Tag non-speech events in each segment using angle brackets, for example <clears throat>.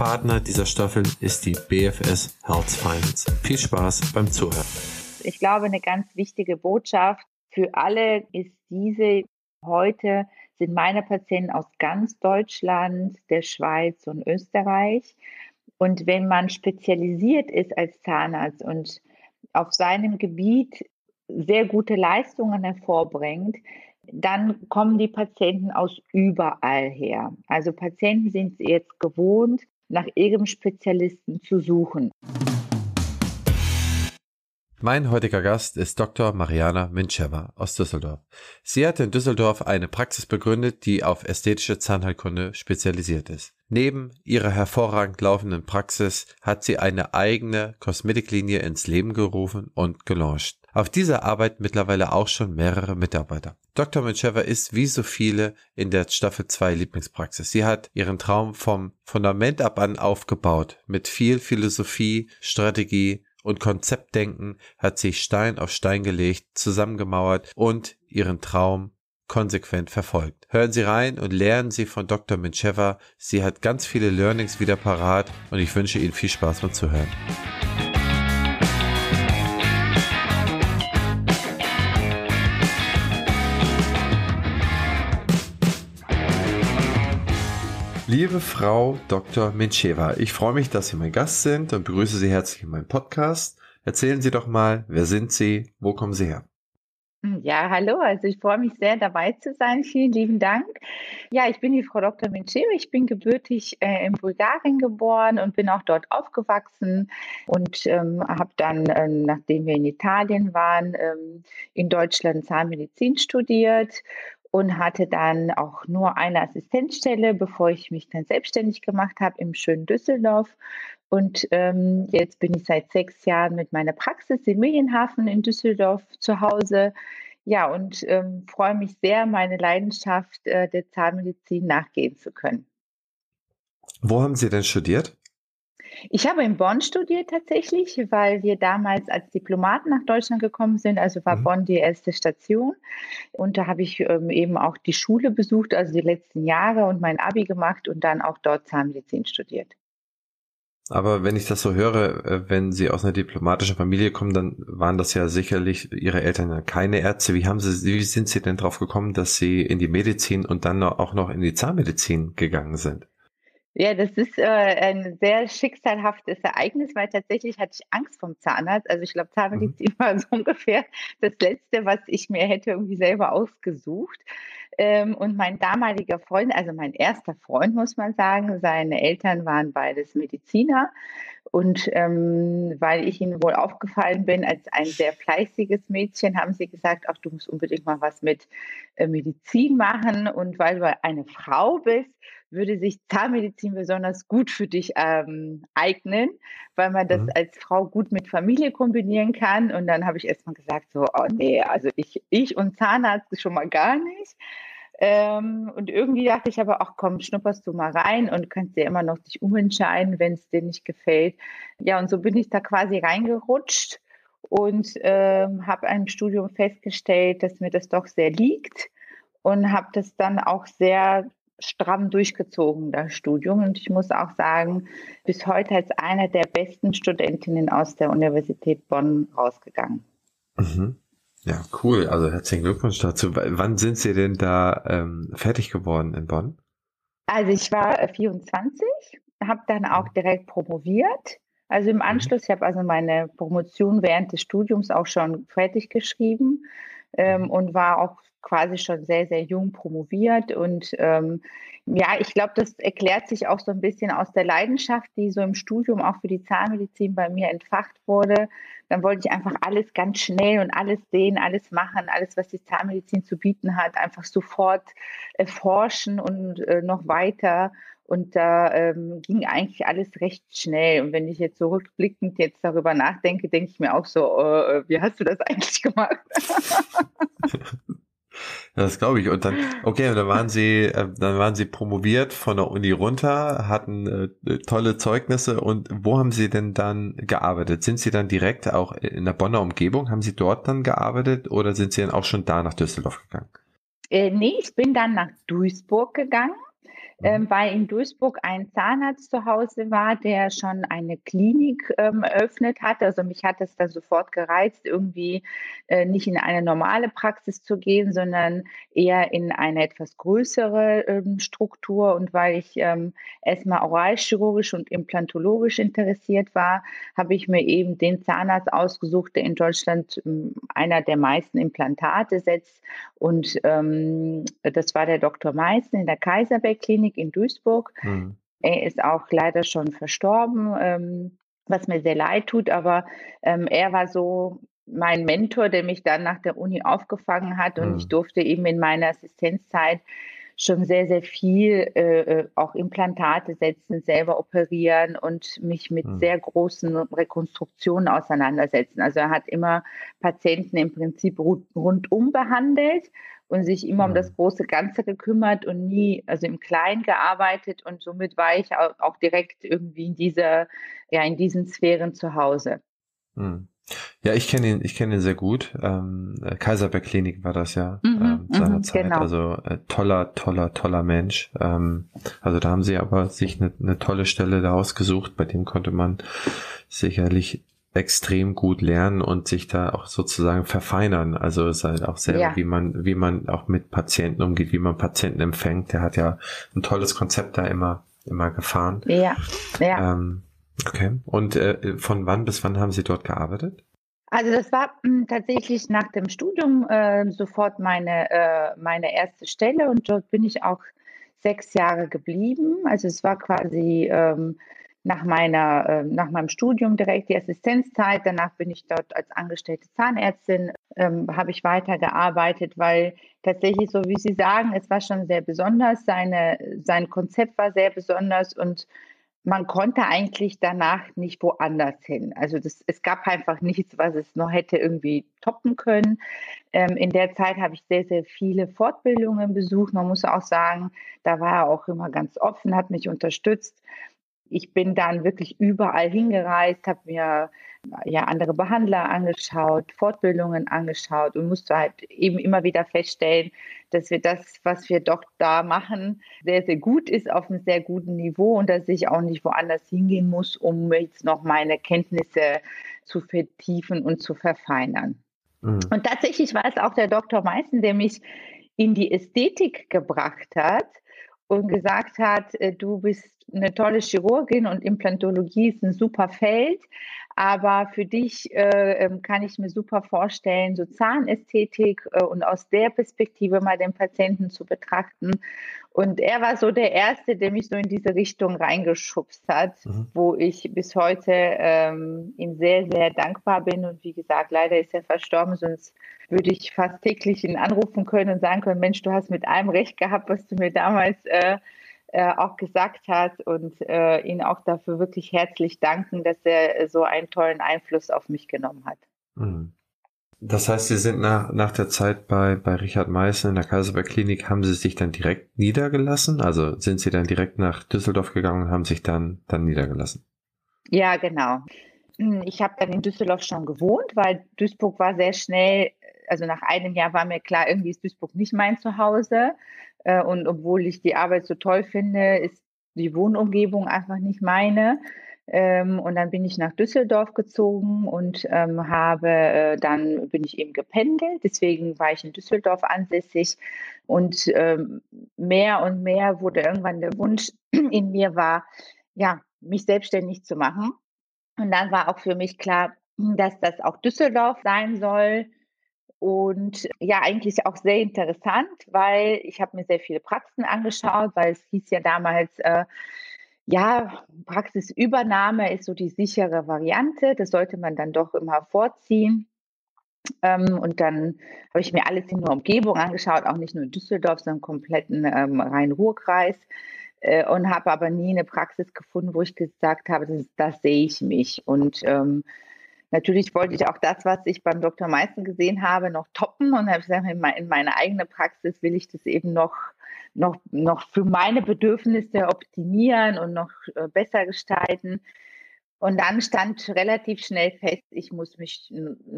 Partner dieser Staffel ist die BFS Health Finance. Viel Spaß beim Zuhören. Ich glaube, eine ganz wichtige Botschaft für alle ist diese. Heute sind meine Patienten aus ganz Deutschland, der Schweiz und Österreich. Und wenn man spezialisiert ist als Zahnarzt und auf seinem Gebiet sehr gute Leistungen hervorbringt, dann kommen die Patienten aus überall her. Also Patienten sind jetzt gewohnt, nach ihrem Spezialisten zu suchen. Mein heutiger Gast ist Dr. Mariana Mincheva aus Düsseldorf. Sie hat in Düsseldorf eine Praxis begründet, die auf ästhetische Zahnheilkunde spezialisiert ist. Neben ihrer hervorragend laufenden Praxis hat sie eine eigene Kosmetiklinie ins Leben gerufen und gelauncht. Auf dieser arbeiten mittlerweile auch schon mehrere Mitarbeiter. Dr. Mincheva ist wie so viele in der Staffel 2 Lieblingspraxis. Sie hat ihren Traum vom Fundament ab an aufgebaut. Mit viel Philosophie, Strategie und Konzeptdenken hat sie Stein auf Stein gelegt, zusammengemauert und ihren Traum konsequent verfolgt. Hören Sie rein und lernen Sie von Dr. Mincheva. Sie hat ganz viele Learnings wieder parat und ich wünsche Ihnen viel Spaß beim Zuhören. Liebe Frau Dr. Mincheva, ich freue mich, dass Sie mein Gast sind und begrüße Sie herzlich in meinem Podcast. Erzählen Sie doch mal, wer sind Sie, wo kommen Sie her? Ja, hallo, also ich freue mich sehr dabei zu sein. Vielen lieben Dank. Ja, ich bin die Frau Dr. Mincheva. Ich bin gebürtig äh, in Bulgarien geboren und bin auch dort aufgewachsen und ähm, habe dann, äh, nachdem wir in Italien waren, ähm, in Deutschland Zahnmedizin studiert und hatte dann auch nur eine Assistenzstelle, bevor ich mich dann selbstständig gemacht habe im schönen Düsseldorf. Und ähm, jetzt bin ich seit sechs Jahren mit meiner Praxis im Medienhafen in Düsseldorf zu Hause. Ja, und ähm, freue mich sehr, meine Leidenschaft äh, der Zahnmedizin nachgehen zu können. Wo haben Sie denn studiert? Ich habe in Bonn studiert tatsächlich, weil wir damals als Diplomaten nach Deutschland gekommen sind. Also war mhm. Bonn die erste Station. Und da habe ich ähm, eben auch die Schule besucht, also die letzten Jahre und mein Abi gemacht und dann auch dort Zahnmedizin studiert. Aber wenn ich das so höre, äh, wenn Sie aus einer diplomatischen Familie kommen, dann waren das ja sicherlich Ihre Eltern keine Ärzte. Wie haben Sie, wie sind Sie denn drauf gekommen, dass Sie in die Medizin und dann auch noch in die Zahnmedizin gegangen sind? Ja, das ist äh, ein sehr schicksalhaftes Ereignis, weil tatsächlich hatte ich Angst vom Zahnarzt. Also ich glaube, Zahnmedizin mhm. war <laughs> so ungefähr das Letzte, was ich mir hätte irgendwie selber ausgesucht. Ähm, und mein damaliger Freund, also mein erster Freund, muss man sagen, seine Eltern waren beides Mediziner. Und ähm, weil ich ihnen wohl aufgefallen bin als ein sehr fleißiges Mädchen, haben sie gesagt, ach, du musst unbedingt mal was mit äh, Medizin machen. Und weil du eine Frau bist, würde sich Zahnmedizin besonders gut für dich ähm, eignen, weil man das mhm. als Frau gut mit Familie kombinieren kann. Und dann habe ich erstmal gesagt, so, oh nee, also ich, ich und Zahnarzt schon mal gar nicht. Ähm, und irgendwie dachte ich aber auch, komm, schnupperst du mal rein und kannst dir immer noch dich umentscheiden, wenn es dir nicht gefällt. Ja, und so bin ich da quasi reingerutscht und ähm, habe im Studium festgestellt, dass mir das doch sehr liegt und habe das dann auch sehr stramm durchgezogen, das Studium. Und ich muss auch sagen, bis heute als eine der besten Studentinnen aus der Universität Bonn rausgegangen. Mhm. Ja, cool. Also herzlichen Glückwunsch dazu. Wann sind Sie denn da ähm, fertig geworden in Bonn? Also ich war 24, habe dann auch mhm. direkt promoviert. Also im mhm. Anschluss, ich habe also meine Promotion während des Studiums auch schon fertig geschrieben ähm, und war auch quasi schon sehr, sehr jung promoviert. Und ähm, ja, ich glaube, das erklärt sich auch so ein bisschen aus der Leidenschaft, die so im Studium auch für die Zahnmedizin bei mir entfacht wurde. Dann wollte ich einfach alles ganz schnell und alles sehen, alles machen, alles, was die Zahnmedizin zu bieten hat, einfach sofort erforschen und äh, noch weiter. Und da ähm, ging eigentlich alles recht schnell. Und wenn ich jetzt so rückblickend jetzt darüber nachdenke, denke ich mir auch so, äh, äh wie hast du das <laughs> eigentlich gemacht? <laughs> Das glaube ich. Und dann, okay, dann waren sie, äh, dann waren sie promoviert von der Uni runter, hatten äh, tolle Zeugnisse. Und wo haben sie denn dann gearbeitet? Sind sie dann direkt auch in der Bonner Umgebung? Haben sie dort dann gearbeitet oder sind sie dann auch schon da nach Düsseldorf gegangen? Äh, nee, ich bin dann nach Duisburg gegangen ähm, mhm. weil in Duisburg ein Zahnarzt zu Hause war, der schon eine Klinik ähm, eröffnet hat. Also mich hat es da sofort gereizt, irgendwie äh, nicht in eine normale Praxis zu gehen, sondern eher in eine etwas größere ähm, Struktur. Und weil ich ähm, erstmal oralchirurgisch und implantologisch interessiert war, habe ich mir eben den Zahnarzt ausgesucht, der in Deutschland ähm, einer der meisten Implantate setzt. Und ähm, das war der Dr. Meißen in der Kaiserberg Klinik in Duisburg. Mhm. Er ist auch leider schon verstorben, ähm, was mir sehr leid tut, aber ähm, er war so mein Mentor, der mich dann nach der Uni aufgefangen hat und mhm. ich durfte eben in meiner Assistenzzeit schon sehr, sehr viel äh, äh, auch Implantate setzen, selber operieren und mich mit mhm. sehr großen Rekonstruktionen auseinandersetzen. Also er hat immer Patienten im Prinzip rundum behandelt und sich immer um das mhm. große Ganze gekümmert und nie, also im Kleinen gearbeitet und somit war ich auch, direkt irgendwie in dieser, ja, in diesen Sphären zu Hause. Mhm. Ja, ich kenne ihn, ich kenne ihn sehr gut. Ähm, Kaiserberg Klinik war das ja mhm, ähm, seinerzeit. Genau. Also äh, toller, toller, toller Mensch. Ähm, also da haben sie aber sich eine, eine tolle Stelle da ausgesucht. Bei dem konnte man sicherlich extrem gut lernen und sich da auch sozusagen verfeinern. Also es ist halt auch selber, ja. wie man, wie man auch mit Patienten umgeht, wie man Patienten empfängt. Der hat ja ein tolles Konzept da immer, immer gefahren. Ja, ja. Ähm, okay. Und äh, von wann bis wann haben Sie dort gearbeitet? Also das war mh, hm, tatsächlich nach dem Studium äh, sofort meine, äh, meine erste Stelle und dort bin ich auch sechs Jahre geblieben. Also es war quasi ähm, nach, meiner, äh, nach meinem Studium direkt die Assistenzzeit. Danach bin ich dort als angestellte Zahnärztin, ähm, habe ich weitergearbeitet, weil tatsächlich, so wie Sie sagen, es war schon sehr besonders. Seine, sein Konzept war sehr besonders und man konnte eigentlich danach nicht woanders hin. Also das, es gab einfach nichts, was es noch hätte irgendwie toppen können. Ähm, in der Zeit habe ich sehr, sehr viele Fortbildungen besucht. Man muss auch sagen, da war er auch immer ganz offen, hat mich unterstützt ich bin dann wirklich überall hingereist, habe mir ja andere Behandler angeschaut, Fortbildungen angeschaut und musste halt eben immer wieder feststellen, dass wir das, was wir doch da machen, sehr, sehr gut ist auf einem sehr guten Niveau und dass ich auch nicht woanders hingehen muss, um jetzt noch meine Kenntnisse zu vertiefen und zu verfeinern. Mhm. Und tatsächlich war es auch der Dr. Meißen, der mich in die Ästhetik gebracht hat und gesagt hat, äh, du bist eine tolle Chirurgin und Implantologie ist ein super Feld. Aber für dich äh, ähm, kann ich mir super vorstellen, so Zahnästhetik äh, und aus der Perspektive mal den Patienten zu betrachten. Und er war so der Erste, der mich so in diese Richtung reingeschubst hat, mhm. wo ich bis heute ähm, ihm sehr, sehr dankbar bin. Und wie gesagt, leider ist er verstorben, sonst würde ich fast täglich ihn anrufen können und sagen können, Mensch, du hast mit allem recht gehabt, was du mir damals äh, äh, auch gesagt hat und äh, ihn auch dafür wirklich herzlich danken, dass er so einen tollen Einfluss auf mich genommen hat. Mhm. Das heißt, Sie sind nach, nach der Zeit bei, bei Richard Meißen in der Kaiserberg Klinik, haben Sie sich dann direkt niedergelassen? Also sind Sie dann direkt nach Düsseldorf gegangen und haben sich dann, dann niedergelassen? Ja, genau. Hm, ich habe dann in Düsseldorf schon gewohnt, weil Duisburg war sehr schnell, also nach einem Jahr war mir klar, irgendwie ist Duisburg nicht mein Zuhause. Äh, und obwohl ich die Arbeit so toll finde, ist die Wohnumgebung einfach nicht meine. Ähm, und dann bin ich nach Düsseldorf gezogen und ähm, habe äh, dann bin ich eben gependelt. Deswegen war ich in Düsseldorf ansässig und ähm, mehr und mehr wurde irgendwann der Wunsch <clears throat> in mir war, ja, mich selbstständig zu machen. Und dann war auch für mich klar, dass das auch Düsseldorf sein soll und ja, eigentlich auch sehr interessant, weil ich habe mir sehr viele Praxen angeschaut, weil es hieß ja damals, äh, ja, Praxisübernahme ist so die sichere Variante. Das sollte man dann doch immer vorziehen. Ähm, und dann habe ich mir alles in der Umgebung angeschaut, auch nicht nur in Düsseldorf, sondern im kompletten ähm, Rhein-Ruhr-Kreis. Äh, und habe aber nie eine Praxis gefunden, wo ich gesagt habe, das, das sehe ich mich. Und ähm, natürlich wollte ich auch das, was ich beim Dr. Meißen gesehen habe, noch toppen. Und habe gesagt, in, in meine eigene Praxis will ich das eben noch noch, noch für meine Bedürfnisse optimieren und noch äh, besser gestalten. Und dann stand relativ schnell fest, ich muss mich,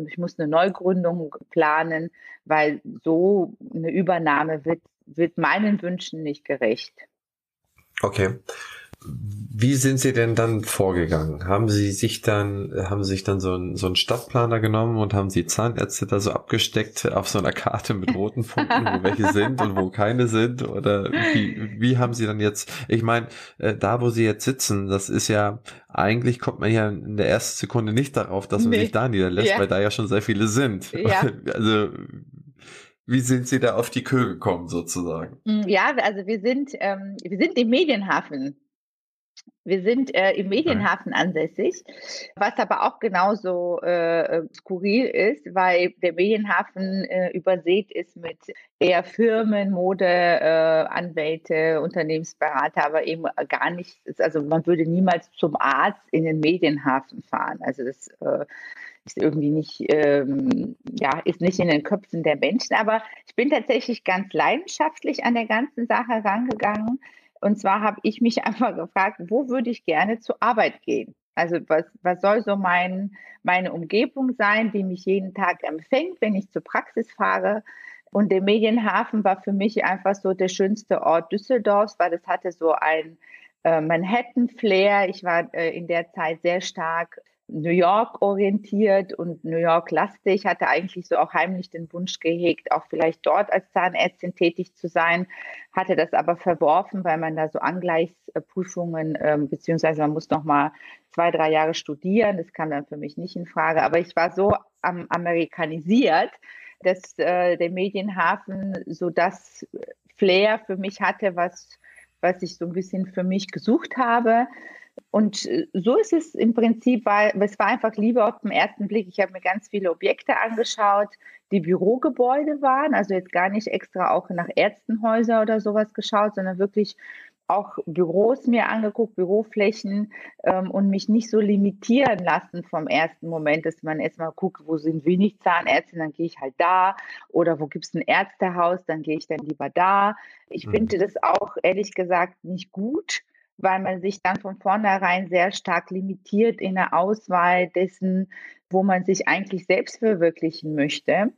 ich muss eine Neugründung planen, weil so eine Übernahme wird, wird meinen Wünschen nicht gerecht. Okay. Wie sind Sie denn dann vorgegangen? Haben Sie sich dann, haben Sie sich dann so einen, so einen Stadtplaner genommen und haben Sie Zahnärzte da so abgesteckt auf so einer Karte mit roten Punkten, wo welche sind und wo keine sind? Oder wie, wie haben Sie dann jetzt, ich meine, äh, da wo Sie jetzt sitzen, das ist ja, eigentlich kommt man ja in der ersten Sekunde nicht darauf, dass man nee. sich da niederlässt, ja. weil da ja schon sehr viele sind. Ja. <laughs> Also, wie sind Sie da auf die Köhe gekommen sozusagen? Ja, also wir sind, ähm, wir sind im Medienhafen wir sind äh, im Medienhafen ansässig, was aber auch genauso äh, äh, skurril ist, weil der Medienhafen äh, übersät ist mit eher Firmen, Mode, äh, Anwälte, Unternehmensberater, aber eben gar nicht, also man würde niemals zum Arzt in den Medienhafen fahren. Also das äh, ist irgendwie nicht, ähm, ja, ist nicht in den Köpfen der Menschen. Aber ich bin tatsächlich ganz leidenschaftlich an der ganzen Sache rangegangen und zwar habe ich mich <laughs> einfach gefragt, wo würde ich gerne zur Arbeit gehen? Also was, was soll so mein, meine Umgebung sein, die mich jeden Tag empfängt, wenn ich zur Praxis fahre? Und der Medienhafen war für mich einfach so der schönste Ort Düsseldorfs, weil es hatte so ein äh, Manhattan-Flair. Ich war äh, in der Zeit sehr stark New York orientiert und New York lastig, hatte eigentlich so auch heimlich den Wunsch gehegt, auch vielleicht dort als Zahnärztin tätig zu sein, hatte das aber verworfen, weil man da so Angleichsprüfungen, äh, beziehungsweise man muss noch mal zwei, drei Jahre studieren, das kam dann für mich nicht in Frage, aber ich war so am, amerikanisiert, dass äh, der Medienhafen so das Flair für mich hatte, was, was ich so ein bisschen für mich gesucht habe. Und äh, so ist es im Prinzip, weil es war einfach Liebe auf den ersten Blick. Ich habe mir ganz viele Objekte angeschaut, die Bürogebäude waren, also jetzt gar nicht extra auch nach Ärztenhäuser oder sowas geschaut, sondern wirklich auch Büros mir angeguckt, Büroflächen ähm, und mich nicht so limitieren lassen vom ersten Moment, dass man erstmal guckt, wo sind wenig Zahnärzte, dann gehe ich halt da oder wo gibt es ein Ärztehaus, dann gehe ich dann lieber da. Ich mhm. finde das auch ehrlich gesagt nicht gut, weil man sich dann von vornherein sehr stark limitiert in der Auswahl dessen, wo man sich eigentlich selbst verwirklichen möchte.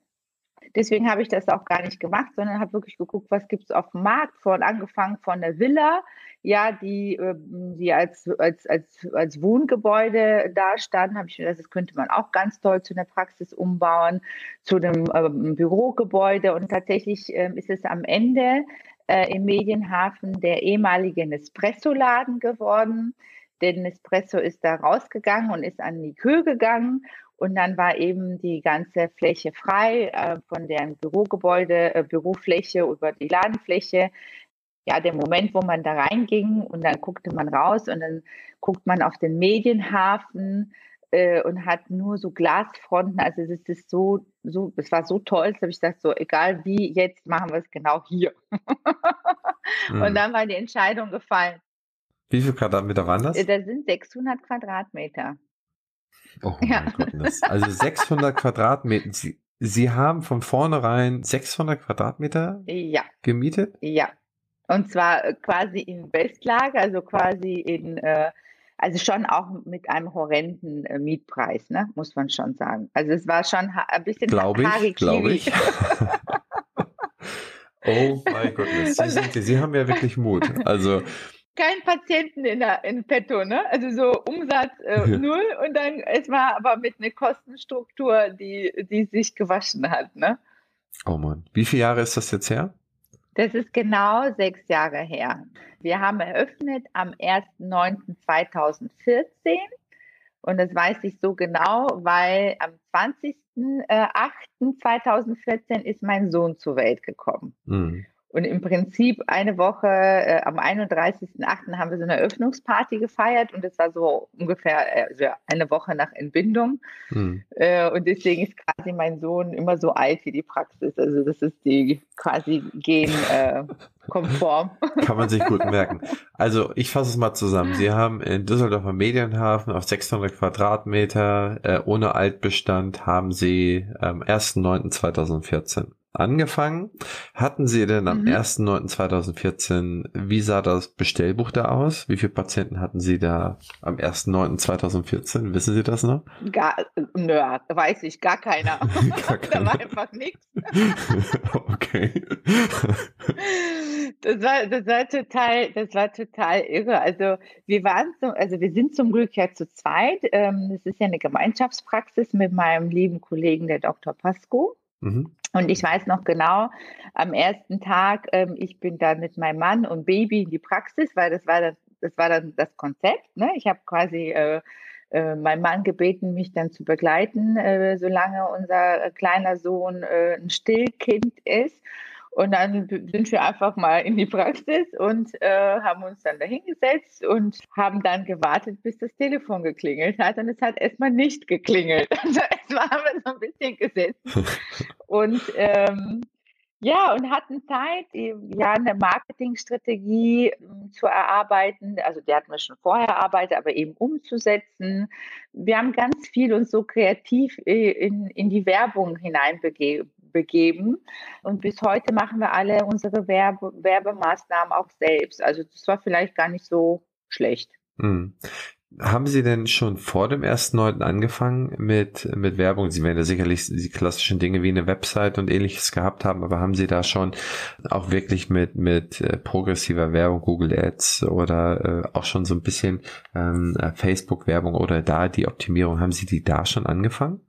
Deswegen habe ich das auch gar nicht gemacht, sondern habe wirklich geguckt, was gibt es auf dem Markt, von angefangen von der Villa, ja, die, ähm, die als, als, als, als Wohngebäude da standen, habe ich mir gedacht, das könnte man auch ganz toll zu einer Praxis umbauen, zu einem ähm, Bürogebäude. Und tatsächlich ähm, ist es am Ende äh, im Medienhafen der ehemalige Nespresso-Laden geworden. Der Nespresso ist da rausgegangen und ist an die Kühe gegangen. Und dann war eben die ganze Fläche frei, äh, von deren Bürogebäude, äh, Bürofläche über die Ladenfläche. Ja, der Moment, wo man da reinging und dann guckte man raus und dann guckt man auf den Medienhafen äh, und hat nur so Glasfronten. Also es ist so, so, es war so toll, dass habe ich gesagt, so egal wie, jetzt machen wir es genau hier. <laughs> mhm. Und dann war die Entscheidung gefallen. Wie viele Quadratmeter waren das? Äh, das sind 600 Quadratmeter. Oh <laughs> ja. mein Gott. Also 600 Quadratmeter. Sie, Sie haben von vornherein 600 Quadratmeter ja. gemietet? Ja. Und zwar äh, quasi in Westlage, also quasi in äh, also schon auch mit einem horrenden äh, Mietpreis, ne? muss man schon sagen. Also es war schon ein bisschen Glaube ich, glaube ich. <laughs> oh mein Gott, Sie, sind, Sie haben ja wirklich Mut. Also <laughs> kein Patienten in, der, in petto, ne? Also so Umsatz äh, ja. null und dann erstmal aber mit einer Kostenstruktur, die, die sich gewaschen hat, ne? Oh Mann. Wie viele Jahre ist das jetzt her? Das ist genau sechs Jahre her. Wir haben eröffnet am 1.9.2014 Und das weiß ich so genau, weil am 20.08.2014 ist mein Sohn zur Welt gekommen. Mhm. Und im Prinzip eine Woche, äh, am 31.08. haben wir so eine Eröffnungsparty gefeiert und das war so ungefähr also eine Woche nach Entbindung. Hm. Äh, und deswegen ist quasi mein Sohn immer so alt wie die Praxis. Also das ist die quasi genkonform. Äh, <laughs> Kann man sich gut merken. Also ich fasse es mal zusammen. Sie haben in Düsseldorfer Medienhafen auf 600 Quadratmeter äh, ohne Altbestand haben Sie am 1.9.2014 angefangen. Hatten Sie denn am mhm. 1.9.2014, wie sah das Bestellbuch da aus? Wie viele Patienten hatten Sie da am 1.9.2014? Wissen Sie das noch? Gar, nö, weiß ich, gar keiner. <laughs> <laughs> gar keiner. da war einfach nichts. <laughs> okay. Das war, das war total, das war total irre. Also wir waren so, also wir sind zum Glück ja zu zweit. Ähm, es ist ja eine Gemeinschaftspraxis mit meinem lieben Kollegen, der Dr. Pasco. Mhm. Und ich weiß noch genau, am ersten Tag, ähm, ich bin dann mit meinem Mann und Baby in die Praxis, weil das war das, das war dann das Konzept. Ne? Ich habe quasi äh, äh, meinen Mann gebeten, mich dann zu begleiten, äh, solange unser kleiner Sohn äh, ein Stillkind ist. Und dann sind wir einfach mal in die Praxis und äh, haben uns dann dahingesetzt und haben dann gewartet, bis das Telefon geklingelt hat. Und es hat erstmal nicht geklingelt. <laughs> Also erstmal haben wir so ein bisschen gesessen. <laughs> Und ähm, ja, und hatten Zeit, ja, eine Marketingstrategie hm, zu erarbeiten. Also die hatten wir schon vorher erarbeitet, aber eben umzusetzen. Wir haben ganz viel uns so kreativ äh, in, in die Werbung hineinbegeben begeben. Und bis heute machen wir alle unsere Werbe Werbemaßnahmen auch selbst. Also das war vielleicht gar nicht so schlecht. Haben Sie denn schon vor dem 1.9. angefangen mit, mit Werbung? Sie werden ja sicherlich die klassischen Dinge wie eine Website und ähnliches gehabt haben, aber haben Sie da schon auch wirklich mit, mit äh, progressiver Werbung, Google Ads oder äh, auch schon so ein bisschen ähm, Facebook-Werbung oder da die Optimierung, haben Sie die da schon angefangen?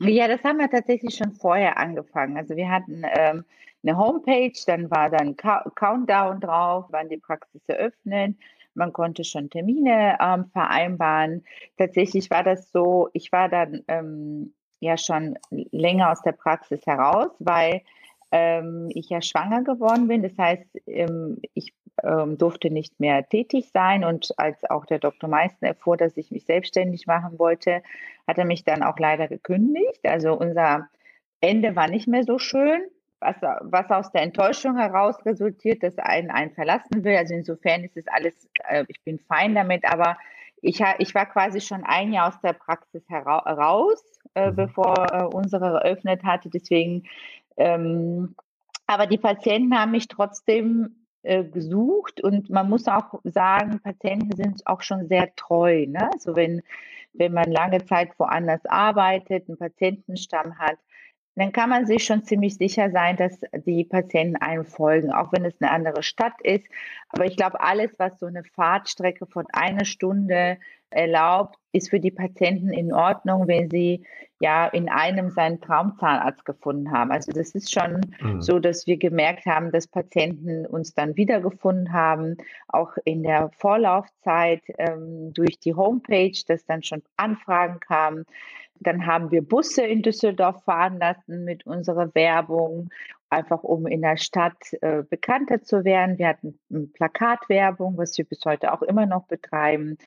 Ja, das haben wir tatsächlich schon vorher angefangen. Also wir hatten ähm, eine Homepage, dann war dann Countdown drauf, wann die Praxis eröffnet. Man konnte schon Termine ähm, vereinbaren. Tatsächlich war das so, ich war dann ähm, ja schon länger aus der Praxis heraus, weil ähm, ich ja schwanger geworden bin. Das heißt, ähm, ich ähm, durfte nicht mehr tätig sein. Und als auch der Dr. Meißen erfuhr, dass ich mich selbstständig machen wollte, hat er mich dann auch leider gekündigt. Also unser Ende war nicht mehr so schön, was, was aus der Enttäuschung heraus resultiert, dass einen einen verlassen will. Also insofern ist es alles, äh, ich bin fein damit, aber ich, ich war quasi schon ein Jahr aus der Praxis heraus, äh, mhm. bevor äh, unsere eröffnet hatte. Deswegen, ähm, aber die Patienten haben mich trotzdem äh, gesucht und man muss auch sagen, Patienten sind auch schon sehr treu. Ne? Also wenn, wenn man lange Zeit woanders arbeitet, einen Patientenstamm hat, dann kann man sich schon ziemlich sicher sein, dass die Patienten einem folgen, auch wenn es eine andere Stadt ist. Aber ich glaube, alles, was so eine Fahrtstrecke von einer Stunde erlaubt, ist für die Patienten in Ordnung, wenn sie ja in einem seinen Traumzahnarzt gefunden haben. Also das ist schon mhm. so, dass wir gemerkt haben, dass Patienten uns dann wiedergefunden haben, auch in der Vorlaufzeit ähm, durch die Homepage, dass dann schon Anfragen kamen. Dann haben wir Busse in Düsseldorf fahren lassen mit unserer Werbung einfach um in der Stadt äh, bekannter zu werden. Wir hatten Plakatwerbung, was wir bis heute auch immer noch betreiben.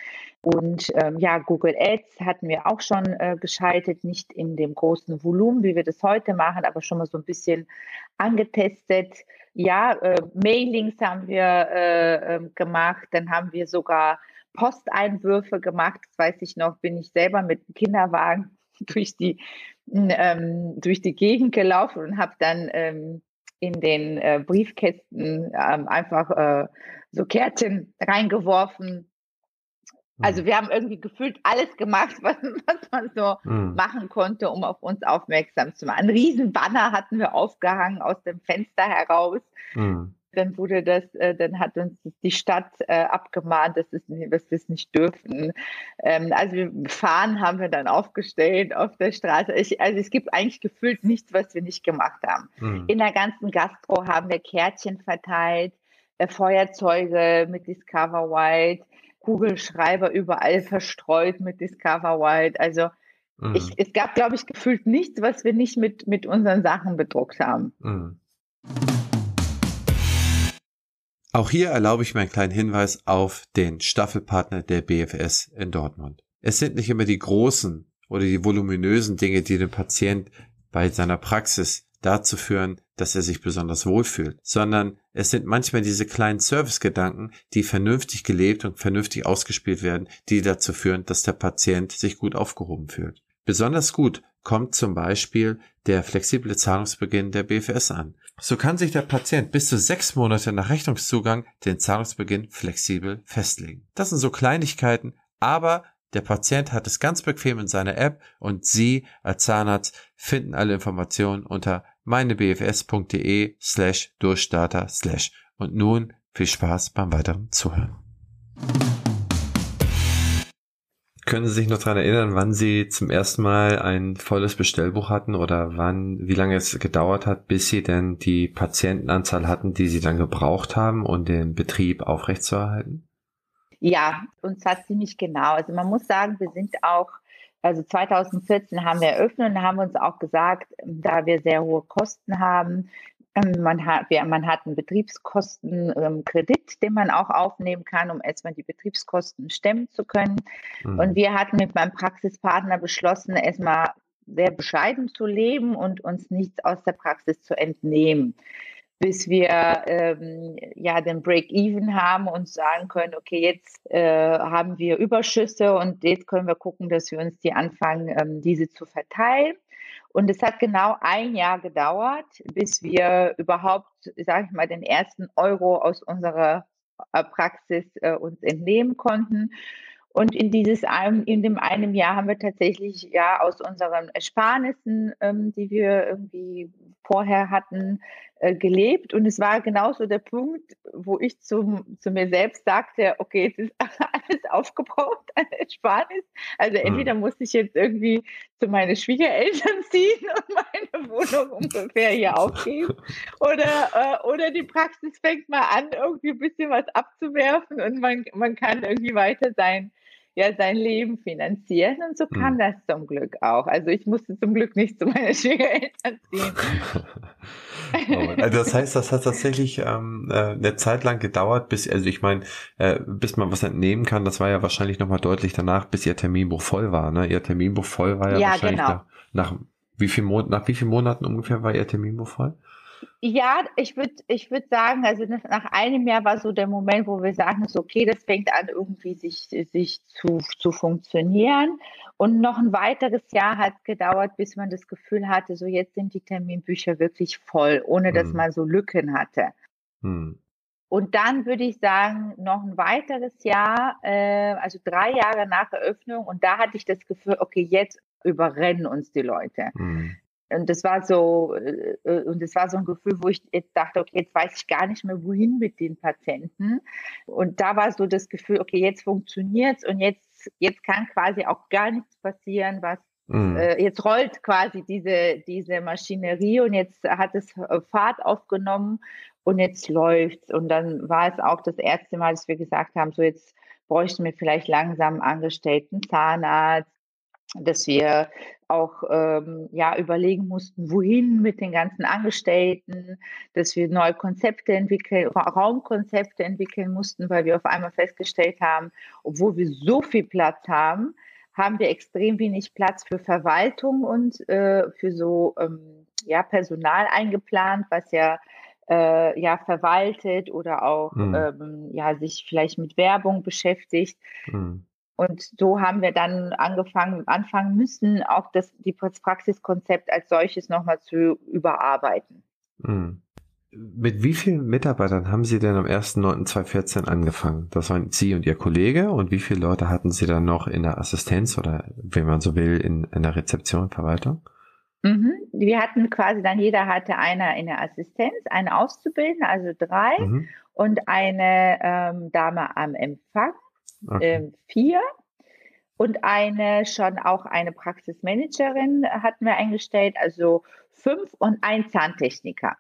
Und ähm, ja, Google Ads hatten wir auch schon äh, geschaltet, nicht in dem großen Volumen, wie wir das heute machen, aber schon mal so ein bisschen angetestet. Ja, äh, Mailings haben wir äh, ähm, gemacht, dann haben wir sogar Posteinwürfe gemacht. Das weiß ich noch, bin ich selber mit dem Kinderwagen <laughs> durch die ähm, durch die Gegend gelaufen und habe dann ähm, in den äh, Briefkästen ähm, einfach äh, so Kärtchen reingeworfen. Also mhm. wir haben irgendwie gefühlt alles gemacht, <laughs> was, was man so mhm. machen konnte, um auf uns aufmerksam zu machen. Ein riesen Banner hatten wir aufgehangen aus dem Fenster heraus. Mhm dann wurde das, äh, dann hat uns die Stadt äh, abgemahnt, dass, es, dass wir es nicht dürfen. Ähm, also wir fahren haben wir dann aufgestellt auf der Straße. Ich, also es gibt eigentlich gefühlt nichts, was wir nicht gemacht haben. Mhm. In der ganzen Gastro haben wir Kärtchen verteilt, äh, Feuerzeuge mit Discover White. Kugelschreiber überall verstreut mit Discover Wild. Also mhm. ich, es gab, glaube ich, gefühlt nichts, was wir nicht mit, mit unseren Sachen bedruckt haben. Mhm. Auch hier erlaube ich mir einen kleinen Hinweis auf den Staffelpartner der BFS in Dortmund. Es sind nicht immer die großen oder die voluminösen Dinge, die den Patient bei seiner Praxis dazu führen, dass er sich besonders wohlfühlt, sondern es sind manchmal diese kleinen Servicegedanken, die vernünftig gelebt und vernünftig ausgespielt werden, die dazu führen, dass der Patient sich gut aufgehoben fühlt. Besonders gut kommt zum Beispiel der flexible Zahlungsbeginn der BFS an. So kann sich der Patient bis zu sechs Monate nach Rechnungszugang den Zahlungsbeginn flexibel festlegen. Das sind so Kleinigkeiten, aber der Patient hat es ganz bequem in seiner App und Sie als Zahnarzt finden alle Informationen unter meinebfs.de slash Durchstarter slash. Und nun viel Spaß beim weiteren Zuhören. Können Sie sich noch daran erinnern, wann Sie zum ersten Mal ein volles Bestellbuch hatten oder wann, wie lange es gedauert hat, bis Sie denn die Patientenanzahl hatten, die Sie dann gebraucht haben, um den Betrieb aufrechtzuerhalten? Ja, uns hat ziemlich genau. Also man muss sagen, wir sind auch, also 2014 haben wir eröffnet und haben uns auch gesagt, da wir sehr hohe Kosten haben, man hat, man hat einen Betriebskostenkredit, den man auch aufnehmen kann, um erstmal die Betriebskosten stemmen zu können. Mhm. Und wir hatten mit meinem Praxispartner beschlossen, erstmal sehr bescheiden zu leben und uns nichts aus der Praxis zu entnehmen bis wir ähm, ja den Break-Even haben und sagen können, okay, jetzt äh, haben wir Überschüsse und jetzt können wir gucken, dass wir uns die anfangen, ähm, diese zu verteilen. Und es hat genau ein Jahr gedauert, bis wir überhaupt, sage ich mal, den ersten Euro aus unserer äh, Praxis äh, uns entnehmen konnten. Und in dieses in dem einem Jahr haben wir tatsächlich ja aus unseren Ersparnissen, ähm, die wir irgendwie vorher hatten, gelebt. Und es war genauso der Punkt, wo ich zum, zu mir selbst sagte, okay, jetzt ist <laughs> alles aufgebraucht an <laughs> Ersparnis. Also hm. entweder muss ich jetzt irgendwie zu meinen Schwiegereltern <laughs> ziehen und meine Wohnung ungefähr hier aufgeben. Oder, äh, oder die Praxis fängt mal an, irgendwie ein bisschen was abzuwerfen und man, man kann irgendwie weiter sein ja sein Leben finanzieren und so kam hm. das zum Glück auch. Also ich musste zum Glück nicht zu meinen <laughs> Schwiegereltern ziehen. <laughs> oh, also das heißt, das hat tatsächlich ähm, äh, eine Zeit lang gedauert, bis, also ich meine, äh, bis man was entnehmen kann, das war ja wahrscheinlich nochmal deutlich danach, bis ihr Terminbuch voll war. Ne? Ihr Terminbuch voll war ja, ja wahrscheinlich genau. nach, nach wie viel Mon nach wie vielen Monaten ungefähr war Ihr Terminbuch voll? Ja, ich würde ich würd sagen, also nach einem Jahr war so der Moment, wo wir sagen, so, okay, das fängt an, irgendwie sich, sich zu, zu funktionieren. Und noch ein weiteres Jahr hat gedauert, bis man das Gefühl hatte, so jetzt sind die Terminbücher wirklich voll, ohne dass hm. man so Lücken hatte. Hm. Und dann würde ich sagen, noch ein weiteres Jahr, äh, also drei Jahre nach Eröffnung. Und da hatte ich das Gefühl, okay, jetzt überrennen uns die Leute. Mhm. Und das war so, äh, äh, und das war so ein Gefühl, wo ich jetzt dachte, okay, jetzt weiß ich gar nicht mehr, wohin mit den Patienten. Und da war so das Gefühl, okay, jetzt funktioniert's und jetzt, jetzt kann quasi auch gar nichts passieren, was mhm. äh, jetzt rollt quasi diese, diese Maschinerie und jetzt hat es Fahrt aufgenommen und jetzt läuft's. Und dann war es auch das erste Mal, dass wir gesagt haben, so jetzt bräuchten wir vielleicht langsam Angestellten Zahnarzt, dass wir auch ähm, ja, überlegen mussten, wohin mit den ganzen Angestellten, dass wir neue Konzepte entwickeln, Raumkonzepte entwickeln mussten, weil wir auf einmal festgestellt haben, obwohl wir so viel Platz haben, haben wir extrem wenig Platz für Verwaltung und äh, für so ähm, ja, Personal eingeplant, was ja äh, ja verwaltet oder auch mhm. ähm, ja sich vielleicht mit Werbung beschäftigt. Mhm. Und so haben wir dann angefangen, anfangen müssen, auch das, die Praxiskonzept als solches nochmal zu überarbeiten. Mhm. Mit wie vielen Mitarbeitern haben Sie denn am 1.9.2014 angefangen? Das waren Sie und Ihr Kollege. Und wie viele Leute hatten Sie dann noch in der Assistenz oder, wenn man so will, in, in der Rezeption, Verwaltung? Mhm. Wir hatten quasi dann, jeder hatte einer in der Assistenz, eine Auszubildende, also drei, mhm. und eine ähm, Dame am Empfang okay. ähm, vier. Und eine schon auch eine Praxismanagerin hatten wir eingestellt, also fünf und ein Zahntechniker.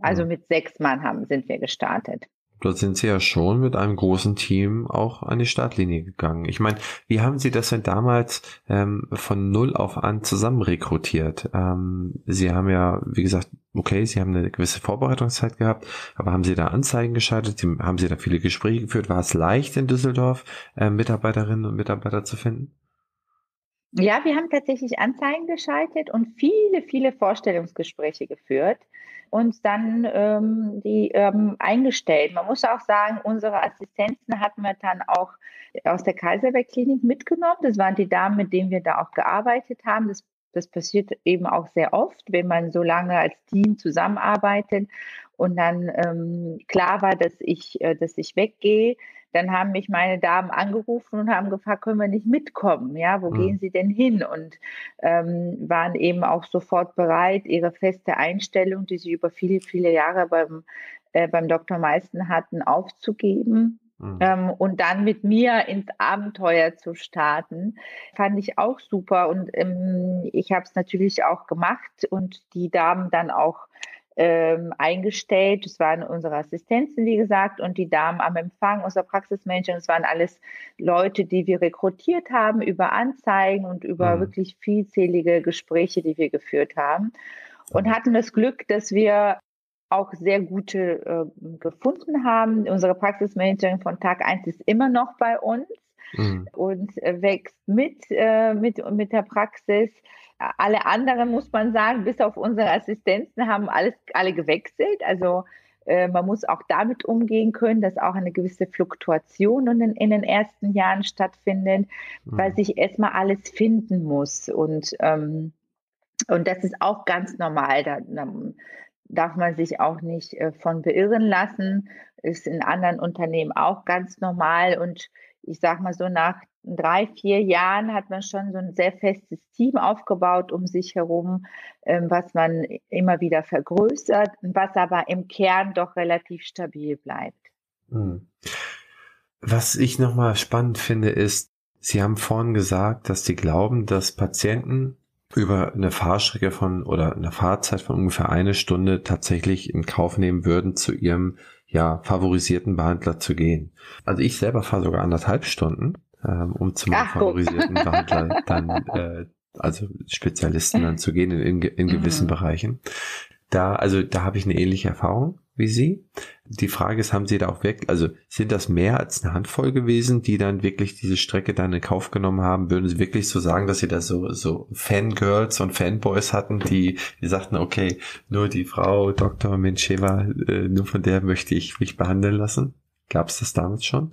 Also mhm. mit sechs Mann haben, sind wir gestartet. Dort sind Sie ja schon mit einem großen Team auch an die Startlinie gegangen. Ich meine, wie haben Sie das denn damals ähm, von null auf an zusammen rekrutiert? Ähm, Sie haben ja, wie gesagt, okay, Sie haben eine gewisse Vorbereitungszeit gehabt, aber haben Sie da Anzeigen geschaltet? Haben Sie da viele Gespräche geführt? War es leicht in Düsseldorf, äh, Mitarbeiterinnen und Mitarbeiter zu finden? Ja, wir haben tatsächlich Anzeigen geschaltet und viele, viele Vorstellungsgespräche geführt und dann ähm, die ähm, eingestellt. Man muss auch sagen, unsere Assistenzen hatten wir dann auch aus der Kaiserberg-Klinik mitgenommen. Das waren die Damen, mit denen wir da auch gearbeitet haben. Das, das passiert eben auch sehr oft, wenn man so lange als Team zusammenarbeitet und dann ähm, klar war, dass ich, äh, dass ich weggehe dann haben mich meine Damen angerufen und haben gefragt, können wir nicht mitkommen? Ja, wo mhm. gehen Sie denn hin? Und ähm, waren eben auch sofort bereit, ihre feste Einstellung, die sie über viele, viele Jahre beim, äh, beim Dr. Meisten hatten, aufzugeben. Mhm. Ähm, und dann mit mir ins Abenteuer zu starten, fand ich auch super. Und ähm, ich habe es natürlich auch gemacht und die Damen dann auch ähm, eingestellt. Das waren unsere Assistenzen, wie gesagt, und die Damen am Empfang, unser Praxismanager. Das waren alles Leute, die wir rekrutiert haben über Anzeigen und über mhm. wirklich vielzählige Gespräche, die wir geführt haben. Und hatten das Glück, dass wir auch sehr gute äh, gefunden haben. Unsere Praxismanagerin von Tag 1 ist immer noch bei uns mhm. und äh, wächst mit, äh, mit, mit der Praxis alle anderen, muss man sagen, bis auf unsere Assistenzen, haben alles, alle gewechselt. Also äh, man muss auch damit umgehen können, dass auch eine gewisse Fluktuation in den, in den ersten Jahren stattfindet, mhm. weil sich erstmal alles finden muss. Und, ähm, und das ist auch ganz normal. Da, da darf man sich auch nicht äh, von beirren lassen. Ist in anderen Unternehmen auch ganz normal. Und ich sage mal so, nach drei, vier Jahren hat man schon so ein sehr festes Team aufgebaut um sich herum, ähm, was man immer wieder vergrößert, was aber im Kern doch relativ stabil bleibt. Hm. Was ich nochmal spannend finde, ist, Sie haben vorhin gesagt, dass Sie glauben, dass Patienten über eine Fahrstrecke von oder eine Fahrzeit von ungefähr eine Stunde tatsächlich in Kauf nehmen würden, zu ihrem ja favorisierten Behandler zu gehen. Also ich selber fahre sogar anderthalb Stunden ähm, um zum Ach, favorisierten Behandler <laughs> dann, äh, also Spezialisten dann zu gehen in, in gewissen mhm. Bereichen. Da, also da habe ich eine ähnliche Erfahrung wie Sie. Die Frage ist, haben Sie da auch wirklich, also sind das mehr als eine Handvoll gewesen, die dann wirklich diese Strecke dann in Kauf genommen haben? Würden Sie wirklich so sagen, dass Sie da so, so Fangirls und Fanboys hatten, die, die sagten, okay, nur die Frau Dr. Mencheva, äh, nur von der möchte ich mich behandeln lassen? Gab es das damals schon?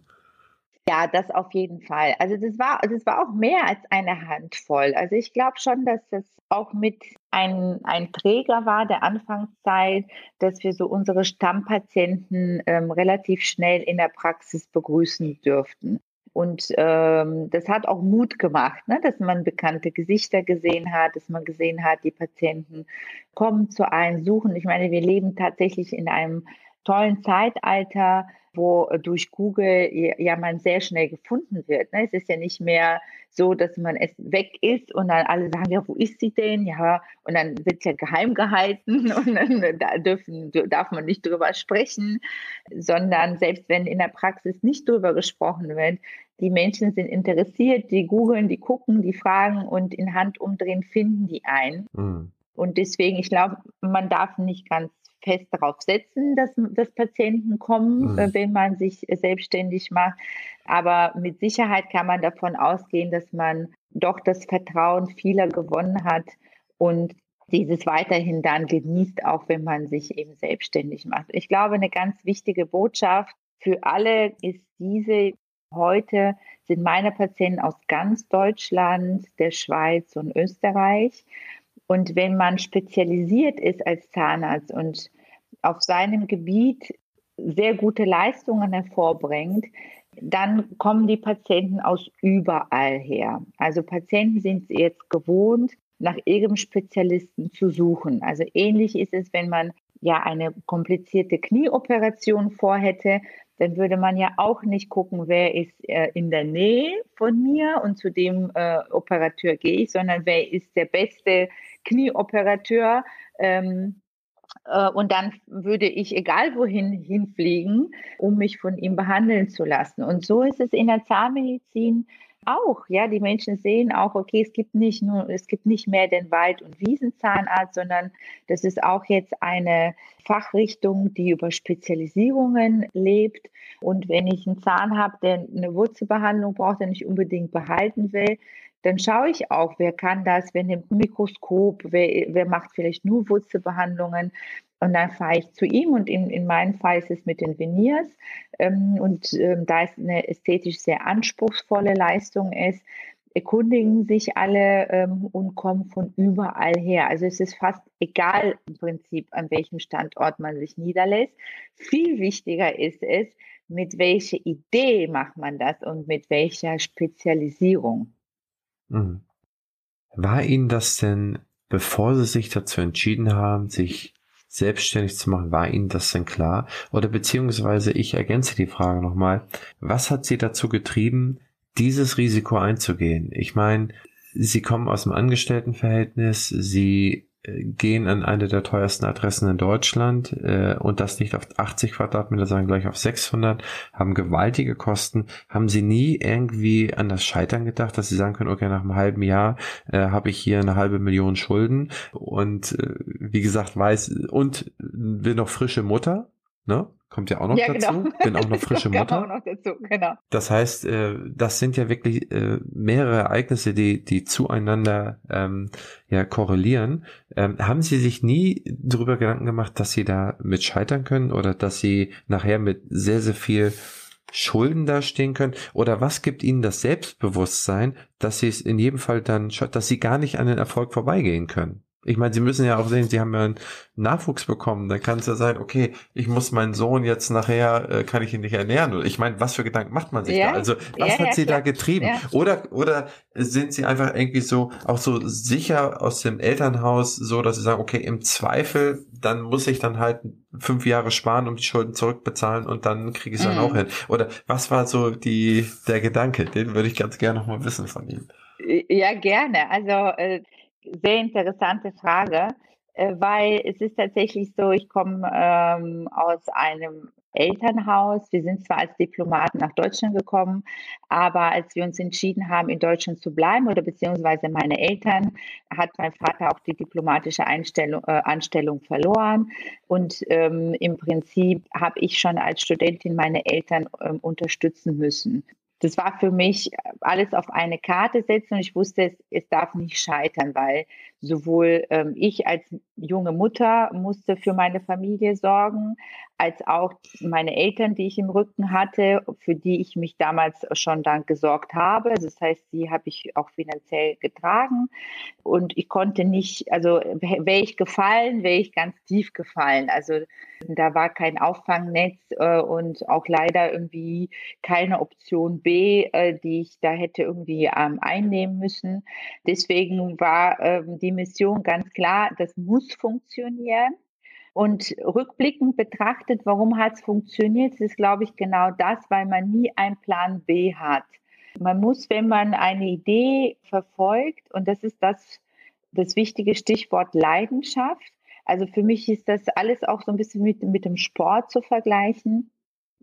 Ja, das auf jeden Fall. Also das war, das war auch mehr als eine Handvoll. Also ich glaube schon, dass das auch mit ein, ein Träger war der Anfangszeit, dass wir so unsere Stammpatienten ähm, relativ schnell in der Praxis begrüßen dürften. Und ähm, das hat auch Mut gemacht, ne? dass man bekannte Gesichter gesehen hat, dass man gesehen hat, die Patienten kommen zu einem, suchen. Ich meine, wir leben tatsächlich in einem tollen Zeitalter, wo äh, durch Google ja man sehr schnell gefunden wird. Ne? Es ist ja nicht mehr so, dass man es weg ist und dann alle sagen, ja, wo ist sie denn? Ja, und dann wird es ja geheim gehalten <laughs> und dann äh, da dürfen, darf man nicht drüber sprechen, sondern selbst wenn in der Praxis nicht drüber gesprochen wird, die Menschen sind interessiert, die googeln, die gucken, die fragen und in Hand umdrehen finden die ein. Mhm. Und deswegen, ich glaube, man darf nicht ganz fest darauf setzen, dass, dass Patienten kommen, mhm. wenn man sich selbstständig macht. Aber mit Sicherheit kann man davon ausgehen, dass man doch das Vertrauen vieler gewonnen hat und dieses weiterhin dann genießt, auch wenn man sich eben selbstständig macht. Ich glaube, eine ganz wichtige Botschaft für alle ist diese, heute sind meine Patienten aus ganz Deutschland, der Schweiz und Österreich. Und wenn man spezialisiert ist als Zahnarzt und auf seinem Gebiet sehr gute Leistungen hervorbringt, dann kommen die Patienten aus überall her. Also Patienten sind jetzt gewohnt, nach ihrem Spezialisten zu suchen. Also ähnlich ist es, wenn man ja eine komplizierte Knieoperation vorhätte, dann würde man ja auch nicht gucken, wer ist äh, in der Nähe von mir und zu dem äh, Operateur gehe ich, sondern wer ist der beste Knieoperateur, ähm, Äh, und dann würde ich egal wohin hinfliegen, um mich von ihm behandeln zu lassen. Und so ist es in der Zahnmedizin auch. Ja, die Menschen sehen auch, okay, es gibt nicht nur, es gibt nicht mehr den Wald- und Wiesenzahnarzt, sondern das ist auch jetzt eine Fachrichtung, die über Spezialisierungen lebt. Und wenn ich einen Zahn habe, der eine Wurzelbehandlung braucht, den ich unbedingt behalten will, dann schaue ich auch, wer kann das, wer nimmt ein Mikroskop, wer, wer macht vielleicht nur Wurzelbehandlungen. Und dann fahre ich zu ihm und in, in meinem Fall ist es mit den Veneers. Ähm, und ähm, da es eine ästhetisch sehr anspruchsvolle Leistung ist, erkundigen sich alle ähm, und kommen von überall her. Also es ist fast egal im Prinzip, an welchem Standort man sich niederlässt. Viel wichtiger ist es, mit welcher Idee macht man das und mit welcher Spezialisierung. Mhm. War Ihnen das denn, bevor Sie sich dazu entschieden haben, sich selbstständig zu machen, war Ihnen das denn klar? Oder beziehungsweise ich ergänze die Frage nochmal, was hat Sie dazu getrieben, dieses Risiko einzugehen? Ich meine, Sie kommen aus dem Angestelltenverhältnis, Sie gehen an eine der teuersten Adressen in Deutschland äh, und das nicht auf 80 Quadratmeter, sondern gleich auf 600, haben gewaltige Kosten. Haben Sie nie irgendwie an das Scheitern gedacht, dass Sie sagen können, okay, nach einem halben Jahr äh, habe ich hier eine halbe Million Schulden und äh, wie gesagt weiß und bin noch frische Mutter, ne? Kommt ja auch noch ja, dazu. Genau. Bin auch noch <laughs> frische Mutter. Auch noch dazu, genau. Das heißt, äh, das sind ja wirklich äh, mehrere Ereignisse, die, die zueinander ähm, ja korrelieren. Ähm, haben Sie sich nie darüber Gedanken gemacht, dass Sie da mit scheitern können oder dass Sie nachher mit sehr, sehr viel Schulden dastehen können? Oder was gibt Ihnen das Selbstbewusstsein, dass Sie es in jedem Fall dann, dass Sie gar nicht an den Erfolg vorbeigehen können? Ich meine, sie müssen ja auch sehen, sie haben ja einen Nachwuchs bekommen. Dann kann es ja sein, okay, ich muss meinen Sohn jetzt nachher, äh, kann ich ihn nicht ernähren. Ich meine, was für Gedanken macht man sich ja. da? Also, was ja, hat ja, sie da getrieben? Oder, oder sind sie einfach irgendwie so, auch so sicher aus dem Elternhaus, so, dass sie sagen, okay, im Zweifel, dann muss ich dann halt fünf Jahre sparen, um die Schulden zurückbezahlen und dann kriege ich es dann mhm. auch hin. Oder was war so die, der Gedanke? Den würde ich ganz gerne noch mal wissen von Ihnen. Ja, gerne. Also, äh, sehr interessante Frage, äh, weil es ist tatsächlich so, ich komme ähm, aus einem Elternhaus. Wir sind zwar als Diplomaten nach Deutschland gekommen, aber als wir uns entschieden haben, in Deutschland zu bleiben oder beziehungsweise meine Eltern, hat mein Vater auch die diplomatische Einstellung, äh, Anstellung verloren. Und ähm, im Prinzip habe ich schon als Studentin meine Eltern ähm, unterstützen müssen das war für mich alles auf eine Karte setzen und ich wusste, es, es darf nicht scheitern, weil sowohl ähm, ich als junge Mutter musste für meine Familie sorgen, als auch meine Eltern, die ich im Rücken hatte, für die ich mich damals schon dann gesorgt habe. Also das heißt, die habe ich auch finanziell getragen und ich konnte nicht, also wäre ich gefallen, wäre ich ganz tief gefallen. Also da war kein Auffangnetz äh, und auch leider irgendwie keine Option B, äh, die ich da hätte irgendwie ähm, einnehmen müssen. Deswegen war ähm, die Mission ganz klar, das muss funktionieren. Und rückblickend betrachtet, warum hat es funktioniert, das ist, glaube ich, genau das, weil man nie einen Plan B hat. Man muss, wenn man eine Idee verfolgt, und das ist das, das wichtige Stichwort Leidenschaft. Also für mich ist das alles auch so ein bisschen mit, mit dem Sport zu vergleichen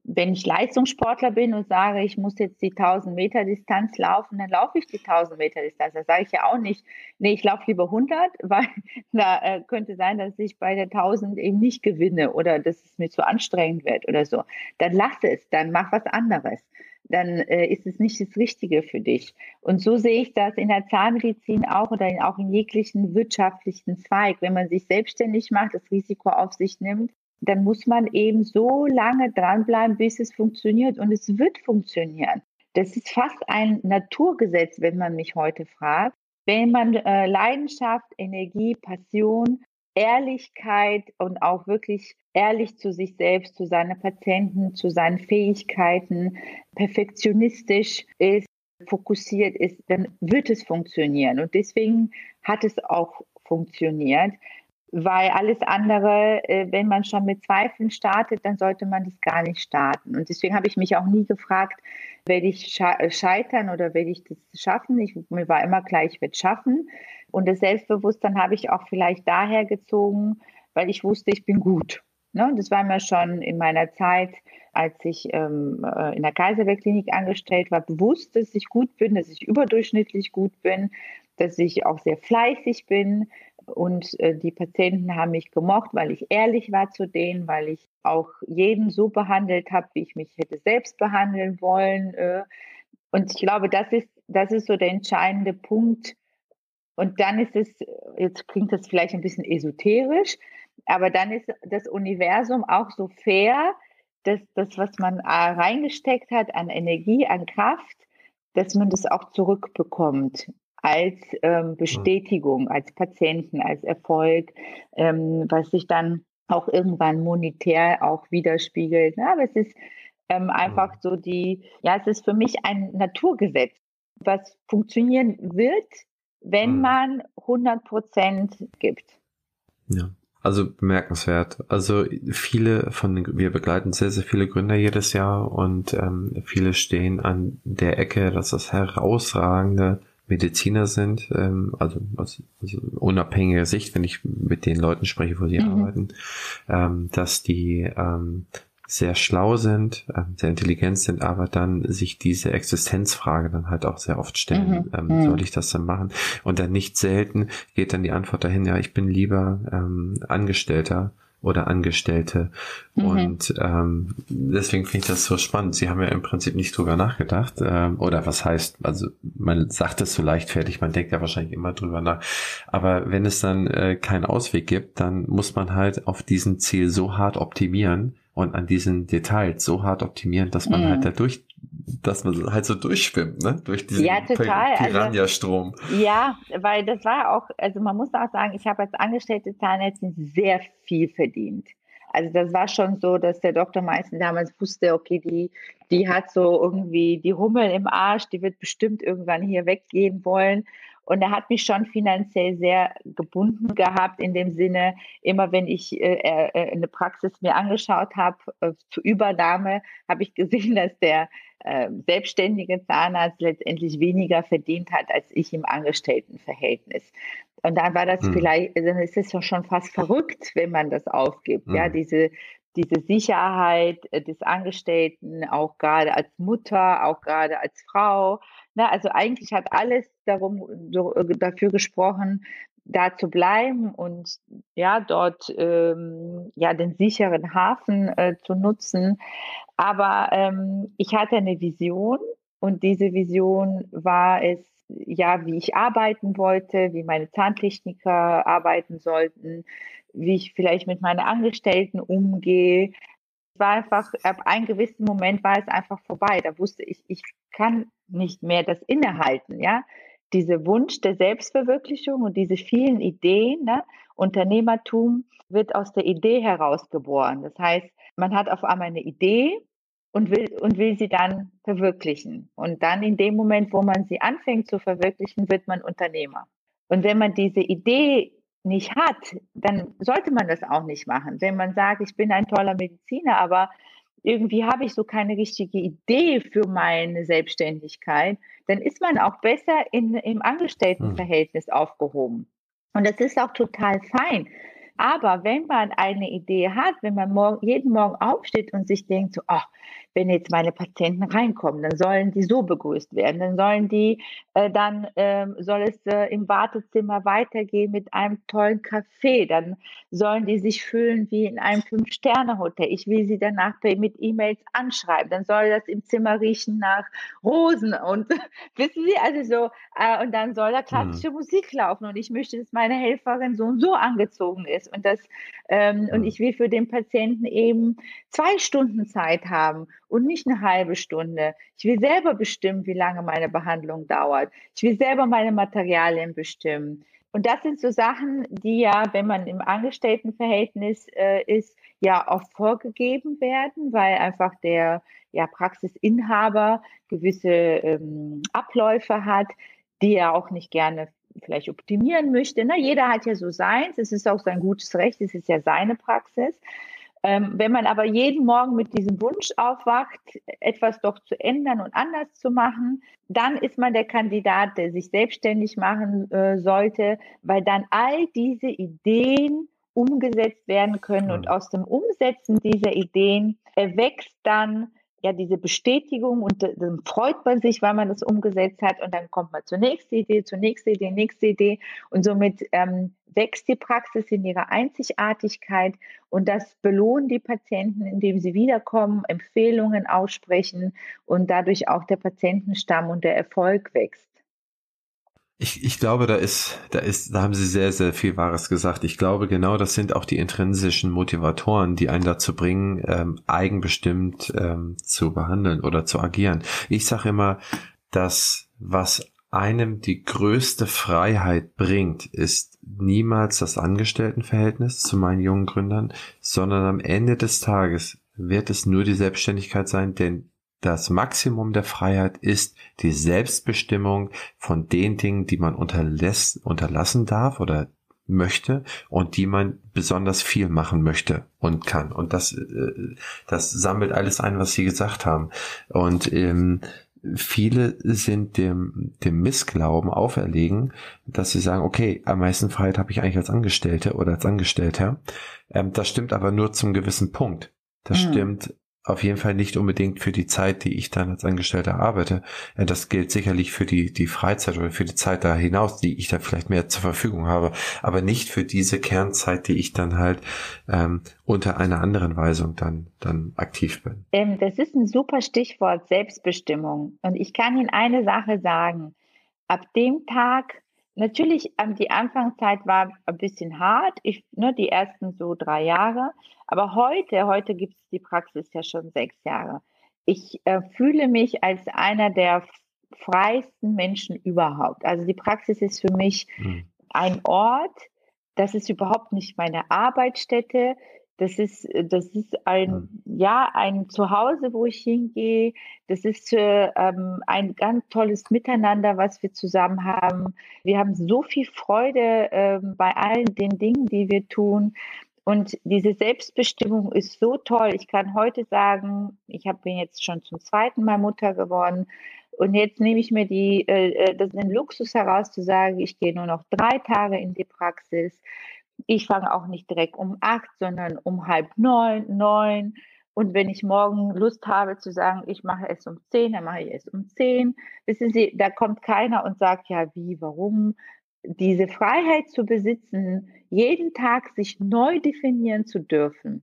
wenn ich Leistungssportler bin und sage, ich muss jetzt die 1000 Meter Distanz laufen, dann laufe ich die 1000 Meter Distanz. Da sage ich ja auch nicht, nee, ich laufe lieber 100, <laughs> weil da äh, könnte sein, dass ich bei der 1000 eben nicht gewinne oder dass es mir zu anstrengend wird oder so. Dann lass es, dann mach was anderes. Dann äh, ist es nicht das Richtige für dich. Und so sehe ich das in der Zahnmedizin auch oder in, auch in jeglichen wirtschaftlichen Zweig. Wenn man sich selbstständig macht, das Risiko auf sich nimmt, dann muss man eben so lange dranbleiben, bis es funktioniert. Und es wird funktionieren. Das ist fast ein Naturgesetz, wenn man mich heute fragt. Wenn man äh, Leidenschaft, Energie, Passion, Ehrlichkeit und auch wirklich ehrlich zu sich selbst, zu seinen Patienten, zu seinen Fähigkeiten, perfektionistisch ist, fokussiert ist, dann wird es funktionieren. Und deswegen hat es auch funktioniert weil alles andere, äh, wenn man schon mit Zweifeln startet, dann sollte man das gar nicht starten. Und deswegen habe ich mich auch nie gefragt, werde ich äh, scheitern oder werde ich das schaffen? Ich, mir war immer klar, ich werde schaffen. Und das Selbstbewusstsein habe ich auch vielleicht daher gezogen, weil ich wusste, ich bin gut. Ne? Das war mir schon in meiner Zeit, als ich ähm, äh, in der Kaiserbergklinik angestellt war, bewusst, dass ich gut bin, dass ich überdurchschnittlich gut bin, dass ich auch sehr fleißig bin. Und äh, die Patienten haben mich gemocht, weil ich ehrlich war zu denen, weil ich auch jeden so behandelt habe, wie ich mich hätte selbst behandeln wollen. Äh. Und ich glaube, das ist, das ist so der entscheidende Punkt. Und dann ist es, jetzt klingt das vielleicht ein bisschen esoterisch, aber dann ist das Universum auch so fair, dass das, was man äh, reingesteckt hat an Energie, an Kraft, dass man das auch zurückbekommt als ähm, hm. Bestätigung, als Patienten, als Erfolg, ähm, was sich dann auch irgendwann monetär auch widerspiegelt. Ja, aber es ist ähm, einfach hm. so die, ja, es ist für mich ein Naturgesetz, was funktionieren wird, wenn hm. man 100 Prozent gibt. Ja. Also bemerkenswert. Also viele von den, wir begleiten sehr, sehr viele Gründer jedes Jahr und ähm, viele stehen an der Ecke, dass das herausragende Mediziner sind, ähm, also, also, also unabhängige Sicht, wenn ich mit den Leuten spreche, wo sie mhm. arbeiten, ähm, dass die ähm, sehr schlau sind, ähm, sehr intelligent sind, aber dann sich diese Existenzfrage dann halt auch sehr oft stellen, mhm. ähm, mhm. soll ich das dann machen? Und dann nicht selten geht dann die Antwort dahin, ja, ich bin lieber ähm, Angestellter oder Angestellte. Mhm. Und ähm, deswegen finde ich das so spannend. Sie haben ja im Prinzip nicht drüber nachgedacht. Ähm, oder was heißt, also man sagt es so leichtfertig, man denkt ja wahrscheinlich immer drüber nach. Aber wenn es dann äh, keinen Ausweg gibt, dann muss man halt auf diesen Ziel so hart optimieren und an diesen Details so hart optimieren, dass man halt mhm. halt dadurch dass man halt so durchschwimmt, ne? Durch diesen ja, also Piranha-Strom. Also, ja, weil das war auch, also man muss auch sagen, ich habe als angestellte Zahnärztin sehr viel verdient. Also das war schon so, dass der Dr. Meißen damals wusste, okay, die, die hat so irgendwie die Hummel im Arsch, die wird bestimmt irgendwann hier weggehen wollen. Und er hat mich schon finanziell sehr gebunden gehabt, in dem Sinne, immer wenn ich äh, äh, eine Praxis mir angeschaut habe äh, zur Übernahme, habe ich gesehen, <laughs> dass der äh, selbstständige Zahnarzt letztendlich weniger verdient hat als ich im Angestelltenverhältnis. Und dann war das hm. vielleicht, also dann ist es schon fast verrückt, wenn man das aufgibt, hm. ja, diese diese Sicherheit äh, des Angestellten, auch gerade als Mutter, auch gerade als Frau. Ne? Also eigentlich hat alles darum, äh, dafür gesprochen, da zu bleiben und ja, dort ähm, ja den sicheren Hafen äh, zu nutzen. Aber ähm, ich hatte eine Vision und diese Vision war es, ja, wie ich arbeiten wollte, wie meine Zahntechniker arbeiten sollten, wie ich vielleicht mit meinen Angestellten umgehe. Es war einfach, ab einem gewissen Moment war es einfach vorbei. Da wusste ich, ich kann nicht mehr das innehalten, ja. Dieser Wunsch der Selbstverwirklichung und diese vielen Ideen, ne? Unternehmertum wird aus der Idee herausgeboren. Das heißt, man hat auf einmal eine Idee und will, und will sie dann verwirklichen. Und dann in dem Moment, wo man sie anfängt zu verwirklichen, wird man Unternehmer. Und wenn man diese Idee nicht hat, dann sollte man das auch nicht machen. Wenn man sagt, ich bin ein toller Mediziner, aber irgendwie habe ich so keine richtige Idee für meine Selbstständigkeit, dann ist man auch besser in, im Angestelltenverhältnis hm. aufgehoben. Und das ist auch total fein. Aber wenn man eine Idee hat, wenn man morgen, jeden Morgen aufsteht und sich denkt, so, ach, wenn jetzt meine Patienten reinkommen, dann sollen die so begrüßt werden, dann sollen die, äh, dann ähm, soll es äh, im Wartezimmer weitergehen mit einem tollen Café, dann sollen die sich fühlen wie in einem Fünf-Sterne-Hotel. Ich will sie danach mit E-Mails anschreiben, dann soll das im Zimmer riechen nach Rosen und <laughs> wissen Sie, also so, äh, und dann soll da klassische mhm. Musik laufen und ich möchte, dass meine Helferin so und so angezogen ist und das, ähm, mhm. und ich will für den Patienten eben zwei Stunden Zeit haben und nicht eine halbe Stunde. Ich will selber bestimmen, wie lange meine Behandlung dauert. Ich will selber meine Materialien bestimmen. Und das sind so Sachen, die ja, wenn man im Angestelltenverhältnis äh, ist, ja auch vorgegeben werden, weil einfach der ja, Praxisinhaber gewisse ähm, Abläufe hat, die er auch nicht gerne vielleicht optimieren möchte. Na, jeder hat ja so seins, es ist auch sein gutes Recht, es ist ja seine Praxis. Ähm, wenn man aber jeden Morgen mit diesem Wunsch aufwacht, etwas doch zu ändern und anders zu machen, dann ist man der Kandidat, der sich selbstständig machen äh, sollte, weil dann all diese Ideen umgesetzt werden können. Und aus dem Umsetzen dieser Ideen erwächst dann ja diese Bestätigung und dann freut man sich, weil man das umgesetzt hat und dann kommt man zur nächsten Idee, zur nächsten Idee, nächste Idee und somit ähm, wächst die Praxis in ihrer Einzigartigkeit und das belohnt die Patienten, indem sie wiederkommen, Empfehlungen aussprechen und dadurch auch der Patientenstamm und der Erfolg wächst. Ich, ich glaube, da ist, da ist, da haben Sie sehr, sehr viel Wahres gesagt. Ich glaube, genau das sind auch die intrinsischen Motivatoren, die einen dazu bringen, ähm, eigenbestimmt ähm, zu behandeln oder zu agieren. Ich sage immer, dass was einem die größte Freiheit bringt, ist niemals das Angestelltenverhältnis zu meinen jungen Gründern, sondern am Ende des Tages wird es nur die Selbstständigkeit sein, denn das Maximum der Freiheit ist die Selbstbestimmung von den Dingen, die man unterlässt, unterlassen darf oder möchte und die man besonders viel machen möchte und kann. Und das, äh, das sammelt alles ein, was Sie gesagt haben. Und ähm, viele sind dem, dem Missglauben auferlegen, dass sie sagen, okay, am meisten Freiheit habe ich eigentlich als Angestellte oder als Angestellter. Ähm, das stimmt aber nur zum gewissen Punkt. Das mhm. stimmt auf jeden Fall nicht unbedingt für die Zeit, die ich dann als Angestellter arbeite. Äh, das gilt sicherlich für die, die Freizeit oder für die Zeit da hinaus, die ich dann vielleicht mehr zur Verfügung habe, aber nicht für diese Kernzeit, die ich dann halt ähm, unter einer anderen Weisung dann, dann aktiv bin. Ähm, das ist ein super Stichwort, Selbstbestimmung. Und ich kann Ihnen eine Sache sagen. Ab dem Tag, Natürlich, ähm, die Anfangszeit war ein bisschen hart, ich, ne, die ersten so drei Jahre. Aber heute, heute gibt es die Praxis ja schon sechs Jahre. Ich äh, fühle mich als einer der freiesten Menschen überhaupt. Also die Praxis ist für mich mhm. ein Ort, das ist überhaupt nicht meine Arbeitsstätte. Das ist, äh, das ist ein, mhm. ja, ein Zuhause, wo ich hingehe. Das ist äh, ähm, ein ganz tolles Miteinander, was wir zusammen haben. Wir haben so viel Freude äh, bei allen den Dingen, die wir tun. Und diese Selbstbestimmung ist so toll. Ich kann heute sagen, ich hab, bin jetzt schon zum zweiten Mal Mutter geworden. Und jetzt nehme ich mir die, äh, äh das den Luxus heraus zu sagen, ich gehe nur noch drei Tage in die Praxis ich fange auch nicht direkt um acht, sondern um halb neun, neun. Und wenn ich morgen Lust habe zu sagen, ich mache es um zehn, dann mache ich es um zehn. Wissen Sie, da kommt keiner und sagt, ja, wie, warum? Diese Freiheit zu besitzen, jeden Tag sich neu definieren zu dürfen,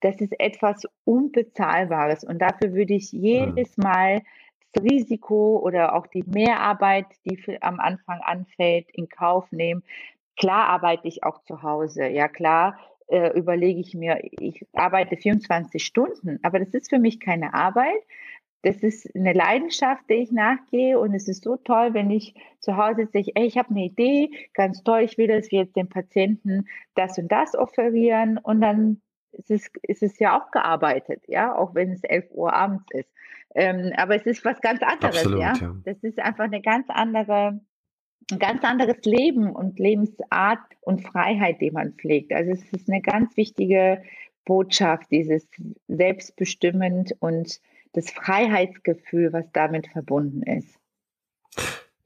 das ist etwas Unbezahlbares. Und dafür würde ich jedes Mal das Risiko oder auch die Mehrarbeit, die am Anfang anfällt, in Kauf nehmen, Klar arbeite ich auch zu Hause. Ja, klar äh, überlege ich mir, ich arbeite 24 Stunden, aber das ist für mich keine Arbeit. Das ist eine Leidenschaft, der ich nachgehe und es ist so toll, wenn ich zu Hause sage, ey, ich habe eine Idee, ganz toll, ich will, dass wir jetzt den Patienten das und das offerieren und dann ist es, ist es ja auch gearbeitet, ja, auch wenn es 11 Uhr abends ist. Ähm, aber es ist was ganz anderes, Absolut, ja? ja. Das ist einfach eine ganz andere ein ganz anderes Leben und Lebensart und Freiheit, die man pflegt. Also es ist eine ganz wichtige Botschaft, dieses Selbstbestimmend und das Freiheitsgefühl, was damit verbunden ist.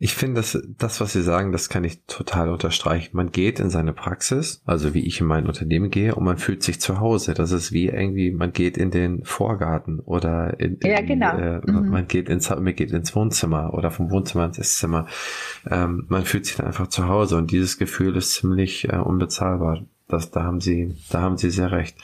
Ich finde, das, das, was Sie sagen, das kann ich total unterstreichen. Man geht in seine Praxis, also wie ich in mein Unternehmen gehe, und man fühlt sich zu Hause. Das ist wie irgendwie, man geht in den Vorgarten oder in, in ja, genau. Äh, mhm. man geht ins, man geht ins Wohnzimmer oder vom Wohnzimmer ins Esszimmer. Ähm, man fühlt sich dann einfach zu Hause und dieses Gefühl ist ziemlich äh, unbezahlbar. Das, da haben Sie, da haben Sie sehr recht.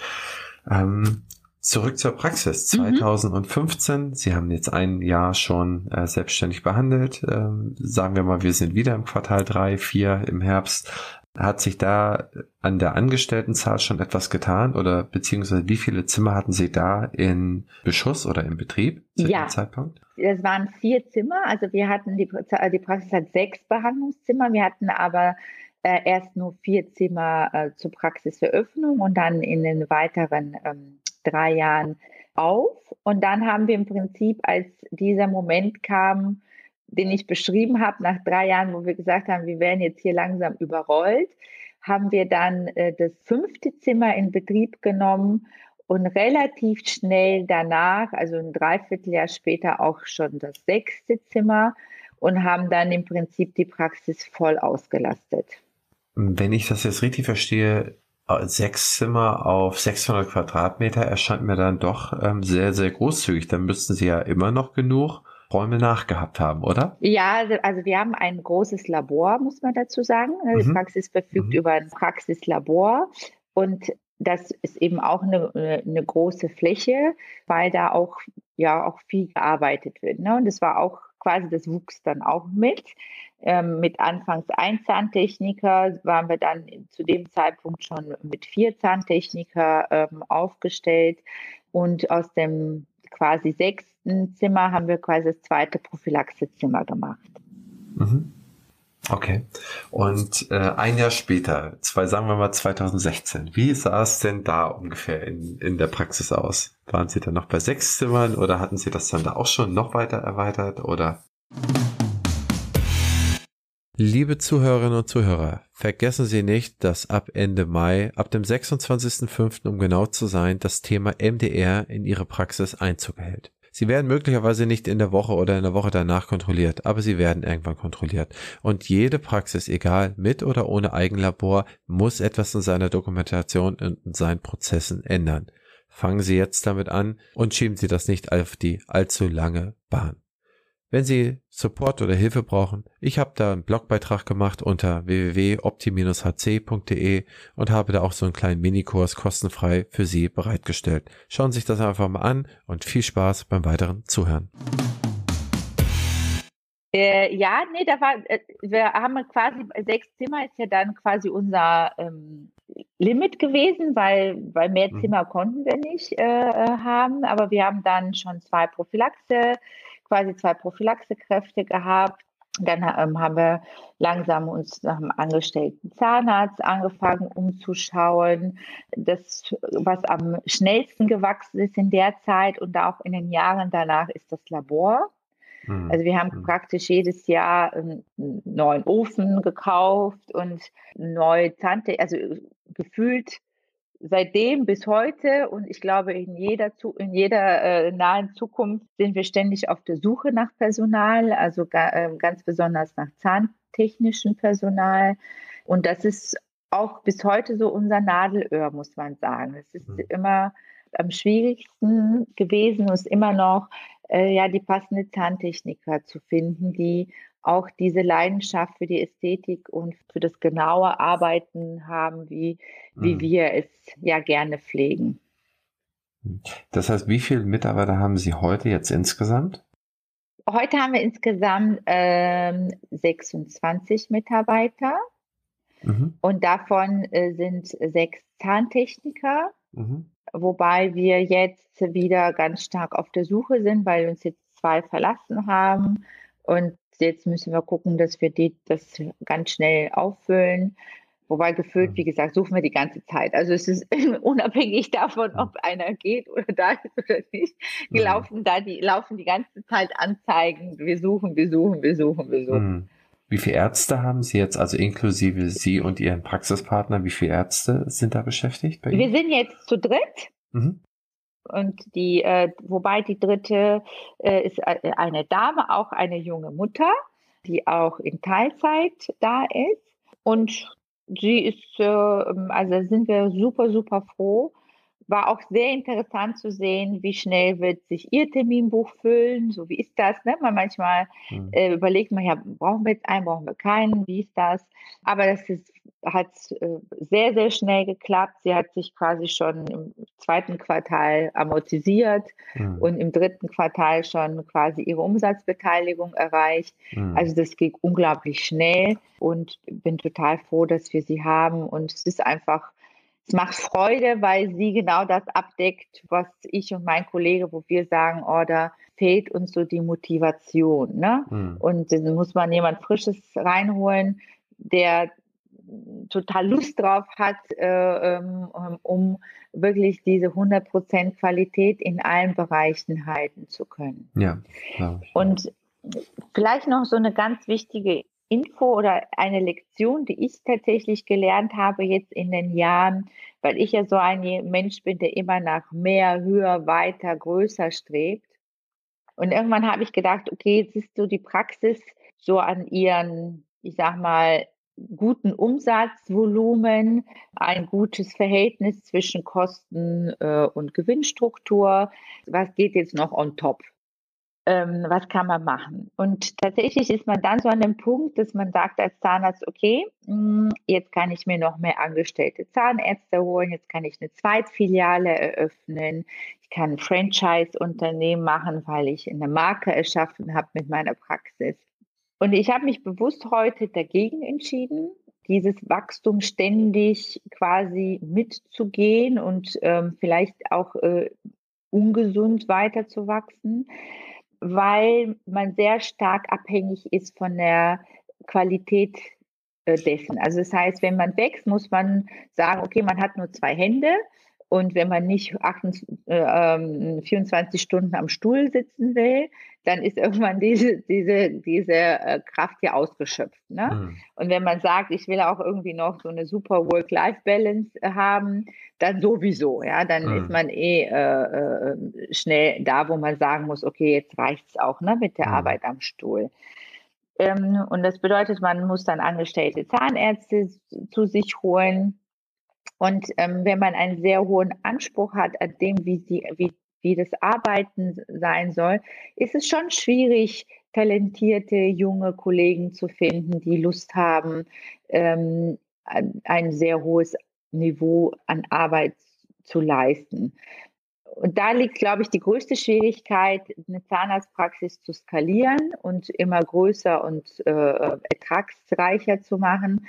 Ähm, Zurück zur Praxis. 2015, mhm. Sie haben jetzt ein Jahr schon äh, selbstständig behandelt. Ähm, sagen wir mal, wir sind wieder im Quartal drei, vier im Herbst. Hat sich da an der Angestelltenzahl schon etwas getan oder beziehungsweise wie viele Zimmer hatten Sie da in Beschuss oder im Betrieb zu ja, dem Zeitpunkt? Es waren vier Zimmer. Also wir hatten die, die Praxis hat sechs Behandlungszimmer. Wir hatten aber äh, erst nur vier Zimmer äh, zur Praxiseröffnung und dann in den weiteren ähm, drei Jahren auf. Und dann haben wir im Prinzip, als dieser Moment kam, den ich beschrieben habe, nach drei Jahren, wo wir gesagt haben, wir werden jetzt hier langsam überrollt, haben wir dann äh, das fünfte Zimmer in Betrieb genommen und relativ schnell danach, also ein Dreivierteljahr später, auch schon das sechste Zimmer und haben dann im Prinzip die Praxis voll ausgelastet. Wenn ich das jetzt richtig verstehe, sechs Zimmer auf 600 Quadratmeter erscheint mir dann doch ähm, sehr, sehr großzügig. Dann müssten Sie ja immer noch genug Räume nachgehabt haben, oder? Ja, also, also wir haben ein großes Labor, muss man dazu sagen. Die mhm. Praxis verfügt mhm. über ein Praxislabor und das ist eben auch eine, eine große Fläche, weil da auch ja auch viel gearbeitet wird. Ne? Und das war auch quasi, das wuchs dann auch mit. Ähm, mit anfangs ein Zahntechniker waren wir dann zu dem Zeitpunkt schon mit vier Zahntechniker ähm, aufgestellt. Und aus dem quasi sechsten Zimmer haben wir quasi das zweite Prophylaxezimmer gemacht. Mhm. Okay. Und äh, ein Jahr später, zwei, sagen wir mal 2016, wie sah es denn da ungefähr in, in der Praxis aus? Waren Sie dann noch bei sechs Zimmern oder hatten Sie das dann da auch schon noch weiter erweitert oder? Liebe Zuhörerinnen und Zuhörer, vergessen Sie nicht, dass ab Ende Mai, ab dem 26.05. um genau zu sein, das Thema MDR in Ihre Praxis Einzug hält. Sie werden möglicherweise nicht in der Woche oder in der Woche danach kontrolliert, aber sie werden irgendwann kontrolliert. Und jede Praxis, egal mit oder ohne Eigenlabor, muss etwas in seiner Dokumentation und in seinen Prozessen ändern. Fangen Sie jetzt damit an und schieben Sie das nicht auf die allzu lange Bahn. Wenn Sie Support oder Hilfe brauchen, ich habe da einen Blogbeitrag gemacht unter www.opti-hc.de und habe da auch so einen kleinen Minikurs kostenfrei für Sie bereitgestellt. Schauen Sie sich das einfach mal an und viel Spaß beim weiteren Zuhören. Äh, ja, nee, da war, äh, wir haben quasi, sechs Zimmer ist ja dann quasi unser ähm, Limit gewesen, weil, weil mehr mhm. Zimmer konnten wir nicht äh haben, aber wir haben dann schon zwei Prophylaxe quasi zwei Prophylaxekräfte gehabt. Dann ähm, haben wir langsam uns nach einem angestellten Zahnarzt angefangen umzuschauen. Das, was am schnellsten gewachsen ist in der Zeit und auch in den Jahren danach, ist das Labor. Mhm. Also wir haben mhm. praktisch jedes Jahr einen neuen Ofen gekauft und neue Zante, also gefühlt seitdem bis heute und ich glaube, in jeder, in jeder äh, nahen Zukunft sind wir ständig auf der Suche nach Personal, also ga, äh, ganz besonders nach zahntechnischem Personal. Und das ist auch bis heute so unser Nadelöhr, muss man sagen. Es ist mhm. immer am schwierigsten gewesen und ist immer noch, äh, ja, die passende Zahntechniker zu finden, die auch diese Leidenschaft für die Ästhetik und für das genaue Arbeiten haben, wie, wie mhm. wir es ja gerne pflegen. Das heißt, wie viele Mitarbeiter haben Sie heute jetzt insgesamt? Heute haben wir insgesamt ähm, 26 Mitarbeiter mhm. und davon äh, sind sechs Zahntechniker, mhm. wobei wir jetzt wieder ganz stark auf der Suche sind, weil uns jetzt zwei verlassen haben und Jetzt müssen wir gucken, dass wir die, das ganz schnell auffüllen. Wobei gefüllt, mhm. wie gesagt, suchen wir die ganze Zeit. Also es ist <laughs> unabhängig davon, ob einer geht oder da ist oder nicht. Die mhm. laufen da, die laufen die ganze Zeit Anzeigen. Wir suchen, wir suchen, wir suchen, wir suchen. Mhm. Wie viele Ärzte haben Sie jetzt, also inklusive Sie und Ihren Praxispartner, wie viele Ärzte sind da beschäftigt bei Ihnen? Wir sind jetzt zu dritt. Mhm. Und die, äh, wobei die dritte äh, ist äh, eine Dame, auch eine junge Mutter, die auch in Teilzeit da ist. Und sie ist, äh, also sind wir super, super froh. War auch sehr interessant zu sehen, wie schnell wird sich ihr Terminbuch füllen. So wie ist das? Ne? Man manchmal mhm. äh, überlegt man ja, brauchen wir jetzt einen, brauchen wir keinen, wie ist das? Aber das ist hat äh, sehr, sehr schnell geklappt. Sie hat sich quasi schon im zweiten Quartal amortisiert mhm. und im dritten Quartal schon quasi ihre Umsatzbeteiligung erreicht. Mhm. Also das ging unglaublich schnell und bin total froh, dass wir sie haben. Und es ist einfach, es macht Freude, weil sie genau das abdeckt, was ich und mein Kollege, wo wir sagen, oh, da fehlt uns so die Motivation. Ne? Mhm. Und dann muss man jemand Frisches reinholen, der total Lust drauf hat, äh, ähm, um wirklich diese 100% Qualität in allen Bereichen halten zu können. Ja. Und vielleicht noch so eine ganz wichtige Info oder eine Lektion, die ich tatsächlich gelernt habe jetzt in den Jahren, weil ich ja so ein Mensch bin, der immer nach mehr, höher, weiter, größer strebt. Und irgendwann habe ich gedacht, okay, jetzt ist so die Praxis so an ihren, ich sag mal, guten Umsatzvolumen, ein gutes Verhältnis zwischen Kosten äh, und Gewinnstruktur. Was geht jetzt noch on top? Ähm, was kann man machen? Und tatsächlich ist man dann so an dem Punkt, dass man sagt als Zahnarzt, okay, mh, hm, jetzt kann ich mir noch mehr angestellte Zahnärzte holen, jetzt kann ich eine Zweitfiliale eröffnen, ich kann ein Franchise-Unternehmen machen, weil ich eine Marke erschaffen habe mit meiner Praxis. Und ich habe mich bewusst heute dagegen entschieden, dieses Wachstum ständig quasi mitzugehen und ähm, vielleicht auch äh, ungesund weiterzuwachsen, weil man sehr stark abhängig ist von der Qualität äh, dessen. Also das heißt, wenn man wächst, muss man sagen, okay, man hat nur zwei Hände und wenn man nicht 28, äh, 24 ähm, Stunden am Stuhl sitzen will, dann ist irgendwann diese, diese, diese äh, Kraft ja ausgeschöpft. Ne? Mhm. Und wenn man sagt, ich will auch irgendwie noch so eine super Work-Life-Balance äh, haben, dann sowieso. Ja, dann mhm. ist man eh äh, äh, schnell da, wo man sagen muss, okay, jetzt reicht es auch ne, mit der mhm. Arbeit am Stuhl. Ähm, und das bedeutet, man muss dann angestellte Zahnärzte zu sich holen und ähm, wenn man einen sehr hohen Anspruch hat an dem, wie, sie, wie, wie das Arbeiten sein soll, ist es schon schwierig, talentierte junge Kollegen zu finden, die Lust haben, ähm, ein sehr hohes Niveau an Arbeit zu leisten. Und da liegt, glaube ich, die größte Schwierigkeit, eine Zahnarztpraxis zu skalieren und immer größer und äh, ertragsreicher zu machen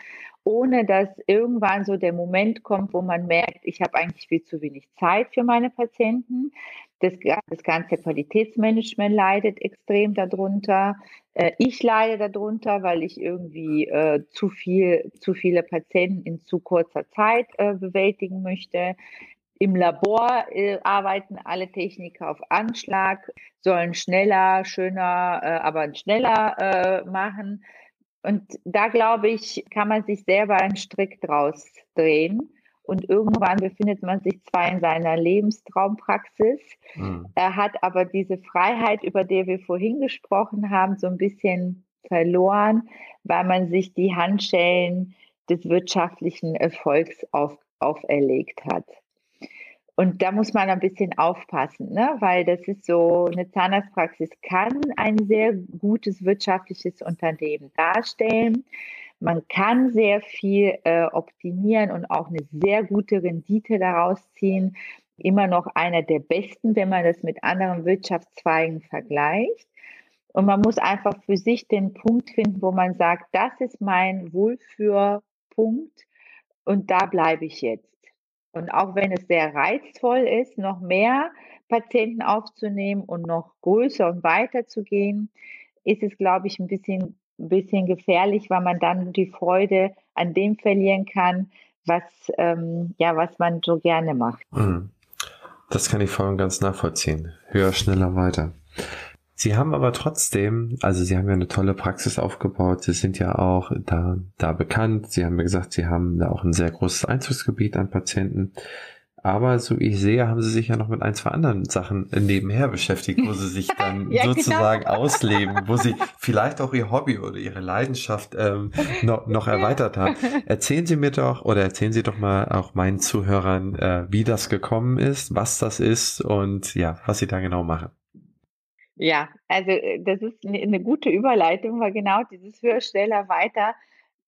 ohne dass irgendwann so der Moment kommt, wo man merkt, ich habe eigentlich viel zu wenig Zeit für meine Patienten. Das, das ganze Qualitätsmanagement leidet extrem darunter. Äh, ich leide darunter, weil ich irgendwie äh, zu viel, zu viele Patienten in zu kurzer Zeit äh, bewältigen möchte. Im Labor äh, arbeiten alle Techniker auf Anschlag, sollen schneller, schöner, äh, aber schneller äh, machen. Und da glaube ich, kann man sich selber einen Strick draus drehen. Und irgendwann befindet man sich zwar in seiner Lebenstraumpraxis, mhm. er hat aber diese Freiheit, über die wir vorhin gesprochen haben, so ein bisschen verloren, weil man sich die Handschellen des wirtschaftlichen Erfolgs auf, auferlegt hat. Und da muss man ein bisschen aufpassen, ne? weil das ist so, eine Zahnarztpraxis kann ein sehr gutes wirtschaftliches Unternehmen darstellen. Man kann sehr viel äh, optimieren und auch eine sehr gute Rendite daraus ziehen. Immer noch einer der besten, wenn man das mit anderen Wirtschaftszweigen vergleicht. Und man muss einfach für sich den Punkt finden, wo man sagt, das ist mein Wohlführpunkt und da bleibe ich jetzt. Und auch wenn es sehr reizvoll ist, noch mehr Patienten aufzunehmen und noch größer und weiter zu gehen, ist es, glaube ich, ein bisschen, ein bisschen gefährlich, weil man dann die Freude an dem verlieren kann, was, ähm, ja, was man so gerne macht. Mhm. Das kann ich voll und ganz nachvollziehen. Höher, schneller, weiter. Sie haben aber trotzdem, also Sie haben ja eine tolle Praxis aufgebaut. Sie sind ja auch da, da bekannt. Sie haben mir gesagt, Sie haben da auch ein sehr großes Einzugsgebiet an Patienten. Aber so ich sehe, haben Sie sich ja noch mit ein, zwei anderen Sachen nebenher beschäftigt, wo Sie sich dann <laughs> ja, genau. sozusagen genau. ausleben, wo Sie vielleicht auch Ihr Hobby oder Ihre Leidenschaft ähm, noch, noch erweitert haben. Erzählen Sie mir doch oder erzählen Sie doch mal auch meinen Zuhörern, äh, wie das gekommen ist, was das ist und ja, was Sie da genau machen. Ja, also äh, das ist eine gute Überleitung, weil genau dieses höher, schneller, weiter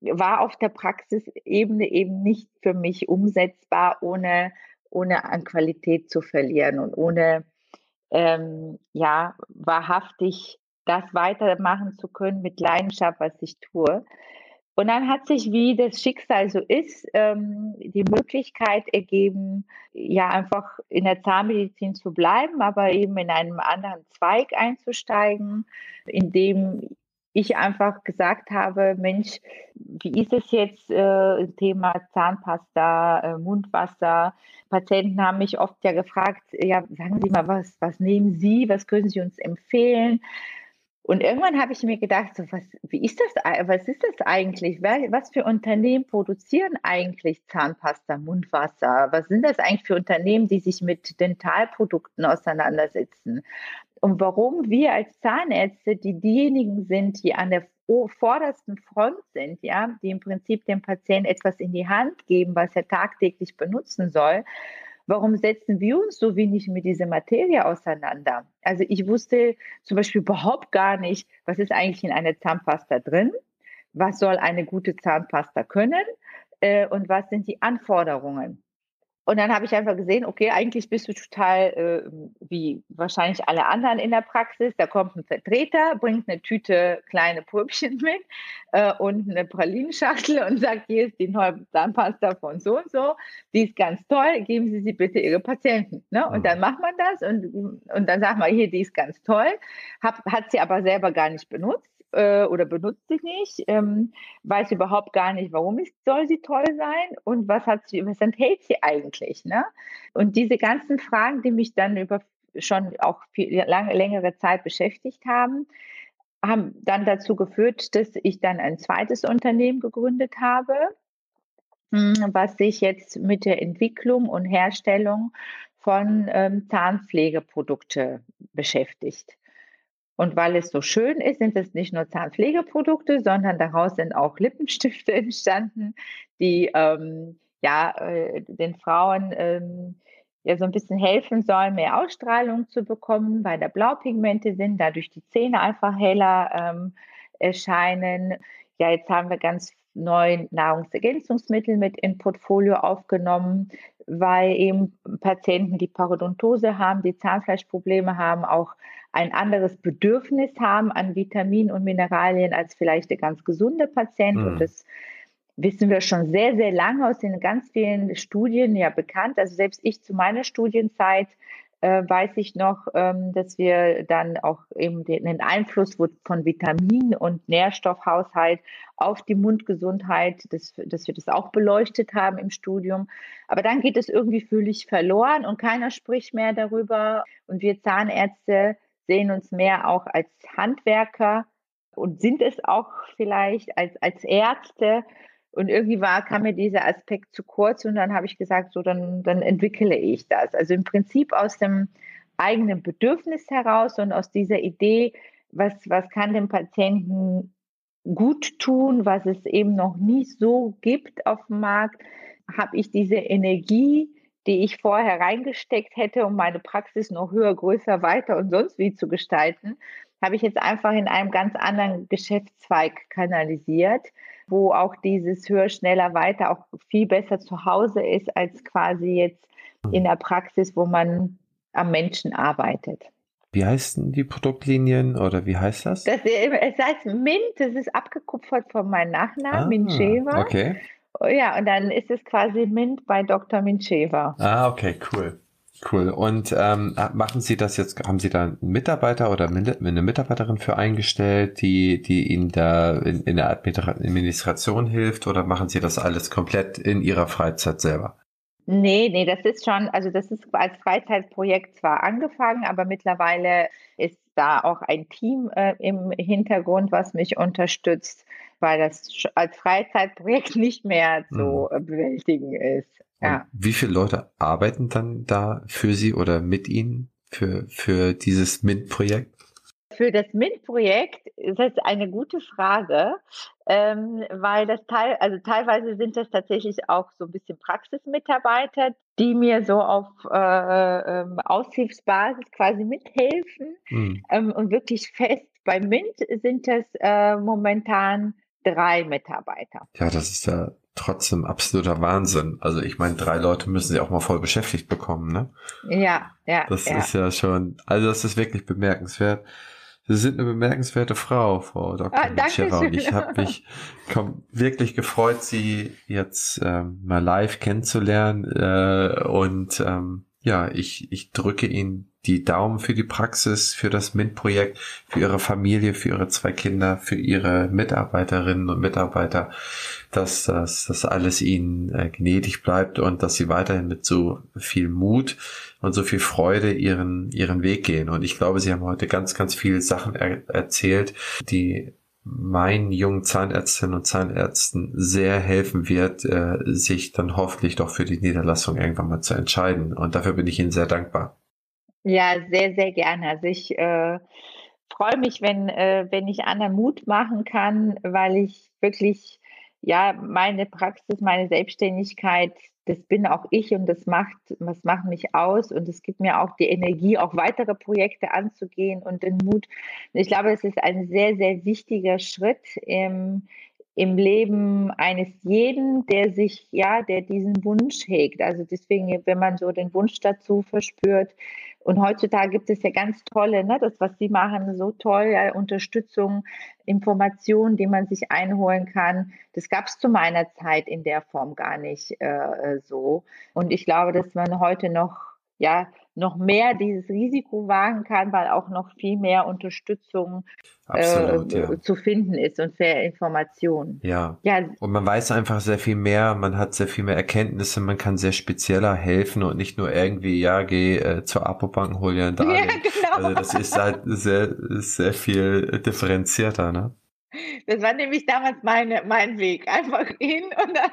war auf der Praxisebene eben nicht für mich umsetzbar, ohne, ohne an Qualität zu verlieren und ohne ähm, ja wahrhaftig das weitermachen zu können mit Leidenschaft, was ich tue. Und dann hat sich, wie das Schicksal so ist, ähm, die Möglichkeit ergeben, ja einfach in der Zahnmedizin zu bleiben, aber eben in einem anderen Zweig einzusteigen, in dem ich einfach gesagt habe, Mensch, wie ist es jetzt äh, Thema Zahnpasta, äh, Mundwasser? Patienten haben mich oft ja gefragt, ja, sagen Sie mal, was, was nehmen Sie, was können Sie uns empfehlen? Und irgendwann habe ich mir gedacht, so, was, wie ist das, was ist das eigentlich? Was für Unternehmen produzieren eigentlich Zahnpasta, Mundwasser? Was sind das eigentlich für Unternehmen, die sich mit Dentalprodukten auseinandersetzen? Und warum wir als Zahnärzte, die diejenigen sind, die an der vordersten Front sind, ja, die im Prinzip dem Patienten etwas in die Hand geben, was er tagtäglich benutzen soll, warum setzen wir uns so wenig mit dieser Materie auseinander? Also ich wusste zum Beispiel überhaupt gar nicht, was ist eigentlich in einer Zahnpasta drin? Was soll eine gute Zahnpasta können? Äh, und was sind die Anforderungen? Und dann habe ich einfach gesehen, okay, eigentlich bist du total äh, wie wahrscheinlich alle anderen in der Praxis. Da kommt ein Vertreter, bringt eine Tüte kleine Pröbchen <laughs> mit äh, und eine Pralinenschachtel und sagt, hier ist die neue Zahnpasta von so und so. Die ist ganz toll, geben Sie sie bitte Ihre Patienten. Ne? Und dann macht man das und, und dann sagt man, hier, die ist ganz toll, hab, hat sie aber selber gar nicht benutzt äh, oder benutzt sie nicht, ähm, weiß überhaupt gar nicht, warum ist, soll sie toll sein und was hat sie, was enthält sie eigentlich. Ne? Und diese ganzen Fragen, die mich dann über schon auch viel, lange, längere Zeit beschäftigt haben, haben dann dazu geführt, dass ich dann ein zweites Unternehmen gegründet habe, hm, was sich jetzt mit der Entwicklung und Herstellung von ähm, Zahnpflegeprodukte beschäftigt. Und weil es so schön ist, sind es nicht nur Zahnpflegeprodukte, sondern daraus sind auch Lippenstifte <laughs> entstanden, die ähm, ja äh, den Frauen ähm, ja so ein bisschen helfen sollen, mehr Ausstrahlung zu bekommen, weil da Blaupigmente sind, dadurch die Zähne einfach heller ähm, erscheinen. Ja, jetzt haben wir ganz neue Nahrungsergänzungsmittel mit in Portfolio aufgenommen, weil eben Patienten, die Parodontose haben, die Zahnfleischprobleme haben, auch ein anderes Bedürfnis haben an Vitaminen und Mineralien als vielleicht der ganz gesunde Patient. Mhm. Und das wissen wir schon sehr, sehr lange aus den ganz vielen Studien ja bekannt. Also selbst ich zu meiner Studienzeit äh, weiß ich noch, ähm, dass wir dann auch eben den, den Einfluss von Vitamin- und Nährstoffhaushalt auf die Mundgesundheit, dass, dass wir das auch beleuchtet haben im Studium. Aber dann geht es irgendwie völlig verloren und keiner spricht mehr darüber. Und wir Zahnärzte sehen uns mehr auch als Handwerker und sind es auch vielleicht als, als Ärzte. Und irgendwie war, kam mir dieser Aspekt zu kurz und dann habe ich gesagt, so dann, dann entwickle ich das. Also im Prinzip aus dem eigenen Bedürfnis heraus und aus dieser Idee, was, was kann dem Patienten gut tun, was es eben noch nicht so gibt auf dem Markt, habe ich diese Energie die ich vorher reingesteckt hätte, um meine Praxis noch höher, größer, weiter und sonst wie zu gestalten, habe ich jetzt einfach in einem ganz anderen Geschäftszweig kanalisiert, wo auch dieses höher, schneller, weiter auch viel besser zu Hause ist als quasi jetzt in der Praxis, wo man am Menschen arbeitet. Wie heißen die Produktlinien oder wie heißt das? das es heißt Mint, das ist abgekupfert von meinem Nachnamen, ah, Mincheva. Okay. Ja, und dann ist es quasi Mint bei Dr. Mincheva. Ah, okay, cool. Cool. Und ähm, machen Sie das jetzt, haben Sie da einen Mitarbeiter oder eine Mitarbeiterin für eingestellt, die, die Ihnen da in, in der Administration hilft oder machen Sie das alles komplett in Ihrer Freizeit selber? Nee, nee, das ist schon, also das ist als Freizeitprojekt zwar angefangen, aber mittlerweile ist da auch ein Team äh, im Hintergrund, was mich unterstützt, weil das als Freizeitprojekt <laughs> nicht mehr zu mhm. bewältigen ist. Ja. wie viele Leute arbeiten dann da für Sie oder mit Ihnen für, für dieses MINT-Projekt? Für das MINT-Projekt ist das eine gute Frage, ähm, weil das Teil, also teilweise sind das tatsächlich auch so ein bisschen Praxismitarbeiter, die mir so auf äh, ähm, Aushilfsbasis quasi mithelfen mhm. ähm, und wirklich fest. Bei MINT sind das äh, momentan drei Mitarbeiter. Ja, das ist ja trotzdem absoluter Wahnsinn. Also ich meine, drei Leute müssen sie auch mal voll beschäftigt bekommen, ne? Ja, ja. Das ja. ist ja schon, also das ist wirklich bemerkenswert. Sie sind eine bemerkenswerte Frau, Frau Dr. Ah, Und ich habe mich <laughs> komm, wirklich gefreut, Sie jetzt ähm, mal live kennenzulernen. Äh, und ähm, ja, ich, ich drücke Ihnen die Daumen für die Praxis, für das MINT-Projekt, für ihre Familie, für ihre zwei Kinder, für ihre Mitarbeiterinnen und Mitarbeiter, dass das, dass alles ihnen äh, gnädig bleibt und dass sie weiterhin mit so viel Mut und so viel Freude ihren, ihren Weg gehen. Und ich glaube, sie haben heute ganz, ganz viele Sachen er erzählt, die meinen jungen Zahnärztinnen und Zahnärzten sehr helfen wird, äh, sich dann hoffentlich doch für die Niederlassung irgendwann mal zu entscheiden. Und dafür bin ich Ihnen sehr dankbar. Ja, sehr, sehr gerne. Also ich äh, freue mich, wenn, äh, wenn ich anderen Mut machen kann, weil ich wirklich ja meine Praxis, meine Selbstständigkeit das bin auch ich und das macht, das macht mich aus und es gibt mir auch die Energie, auch weitere Projekte anzugehen und den Mut. ich glaube, es ist ein sehr, sehr wichtiger Schritt im, im Leben eines jeden, der sich, ja, der diesen Wunsch hegt. Also deswegen, wenn man so den Wunsch dazu verspürt, und heutzutage gibt es ja ganz tolle, ne, das, was Sie machen, so toll, ja, Unterstützung, Informationen, die man sich einholen kann. Das gab es zu meiner Zeit in der Form gar nicht äh, so. Und ich glaube, dass man heute noch ja noch mehr dieses Risiko wagen kann, weil auch noch viel mehr Unterstützung Absolut, äh, ja. zu finden ist und mehr Informationen. Ja. ja. Und man weiß einfach sehr viel mehr, man hat sehr viel mehr Erkenntnisse, man kann sehr spezieller helfen und nicht nur irgendwie, ja, geh äh, zur Apobank, hol dir ein <laughs> Darlehen. Ja, genau. Also das ist halt sehr, sehr viel differenzierter, ne? Das war nämlich damals meine, mein Weg. Einfach hin und dann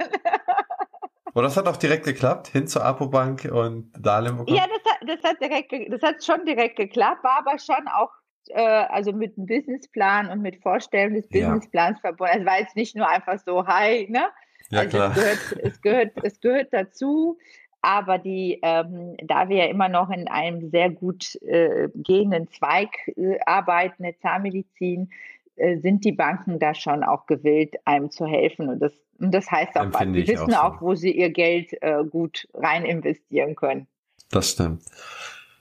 und das hat auch direkt geklappt, hin zur Apobank und Darlehen bekommen? Ja, das hat, das hat, direkt, das hat schon direkt geklappt, war aber schon auch äh, also mit einem Businessplan und mit Vorstellung des Businessplans ja. verbunden. Es war jetzt nicht nur einfach so, hi, ne? Ja, also klar. Es gehört, es gehört, es gehört dazu. Aber die, ähm, da wir ja immer noch in einem sehr gut äh, gehenden Zweig äh, arbeiten, der Zahnmedizin, sind die Banken da schon auch gewillt, einem zu helfen. Und das, und das heißt auch, was. die wissen auch, so. wo sie ihr Geld äh, gut rein investieren können. Das stimmt.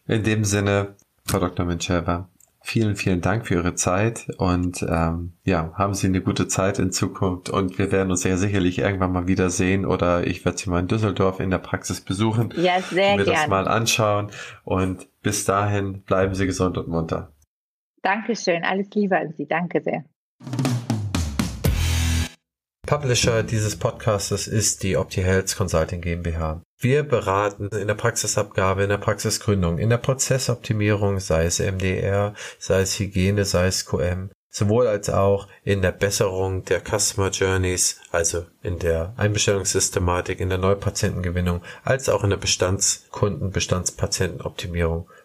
In dem Sinne, Frau Dr. Mencheva, vielen, vielen Dank für Ihre Zeit und ähm, ja, haben Sie eine gute Zeit in Zukunft und wir werden uns ja sicherlich irgendwann mal wiedersehen oder ich werde Sie mal in Düsseldorf in der Praxis besuchen. Ja, sehr und mir gern. das mal anschauen und bis dahin bleiben Sie gesund und munter. Dankeschön, alles Liebe an Sie, danke sehr. Publisher dieses Podcastes ist die OptiHealth Consulting GmbH. Wir beraten in der Praxisabgabe, in der Praxisgründung, in der Prozessoptimierung, sei es MDR, sei es Hygiene, sei es QM, sowohl als auch in der Besserung der Customer Journeys, also in der Einbestellungssystematik, in der Neupatientengewinnung, als auch in der Bestandskunden, Bestandspatientenoptimierung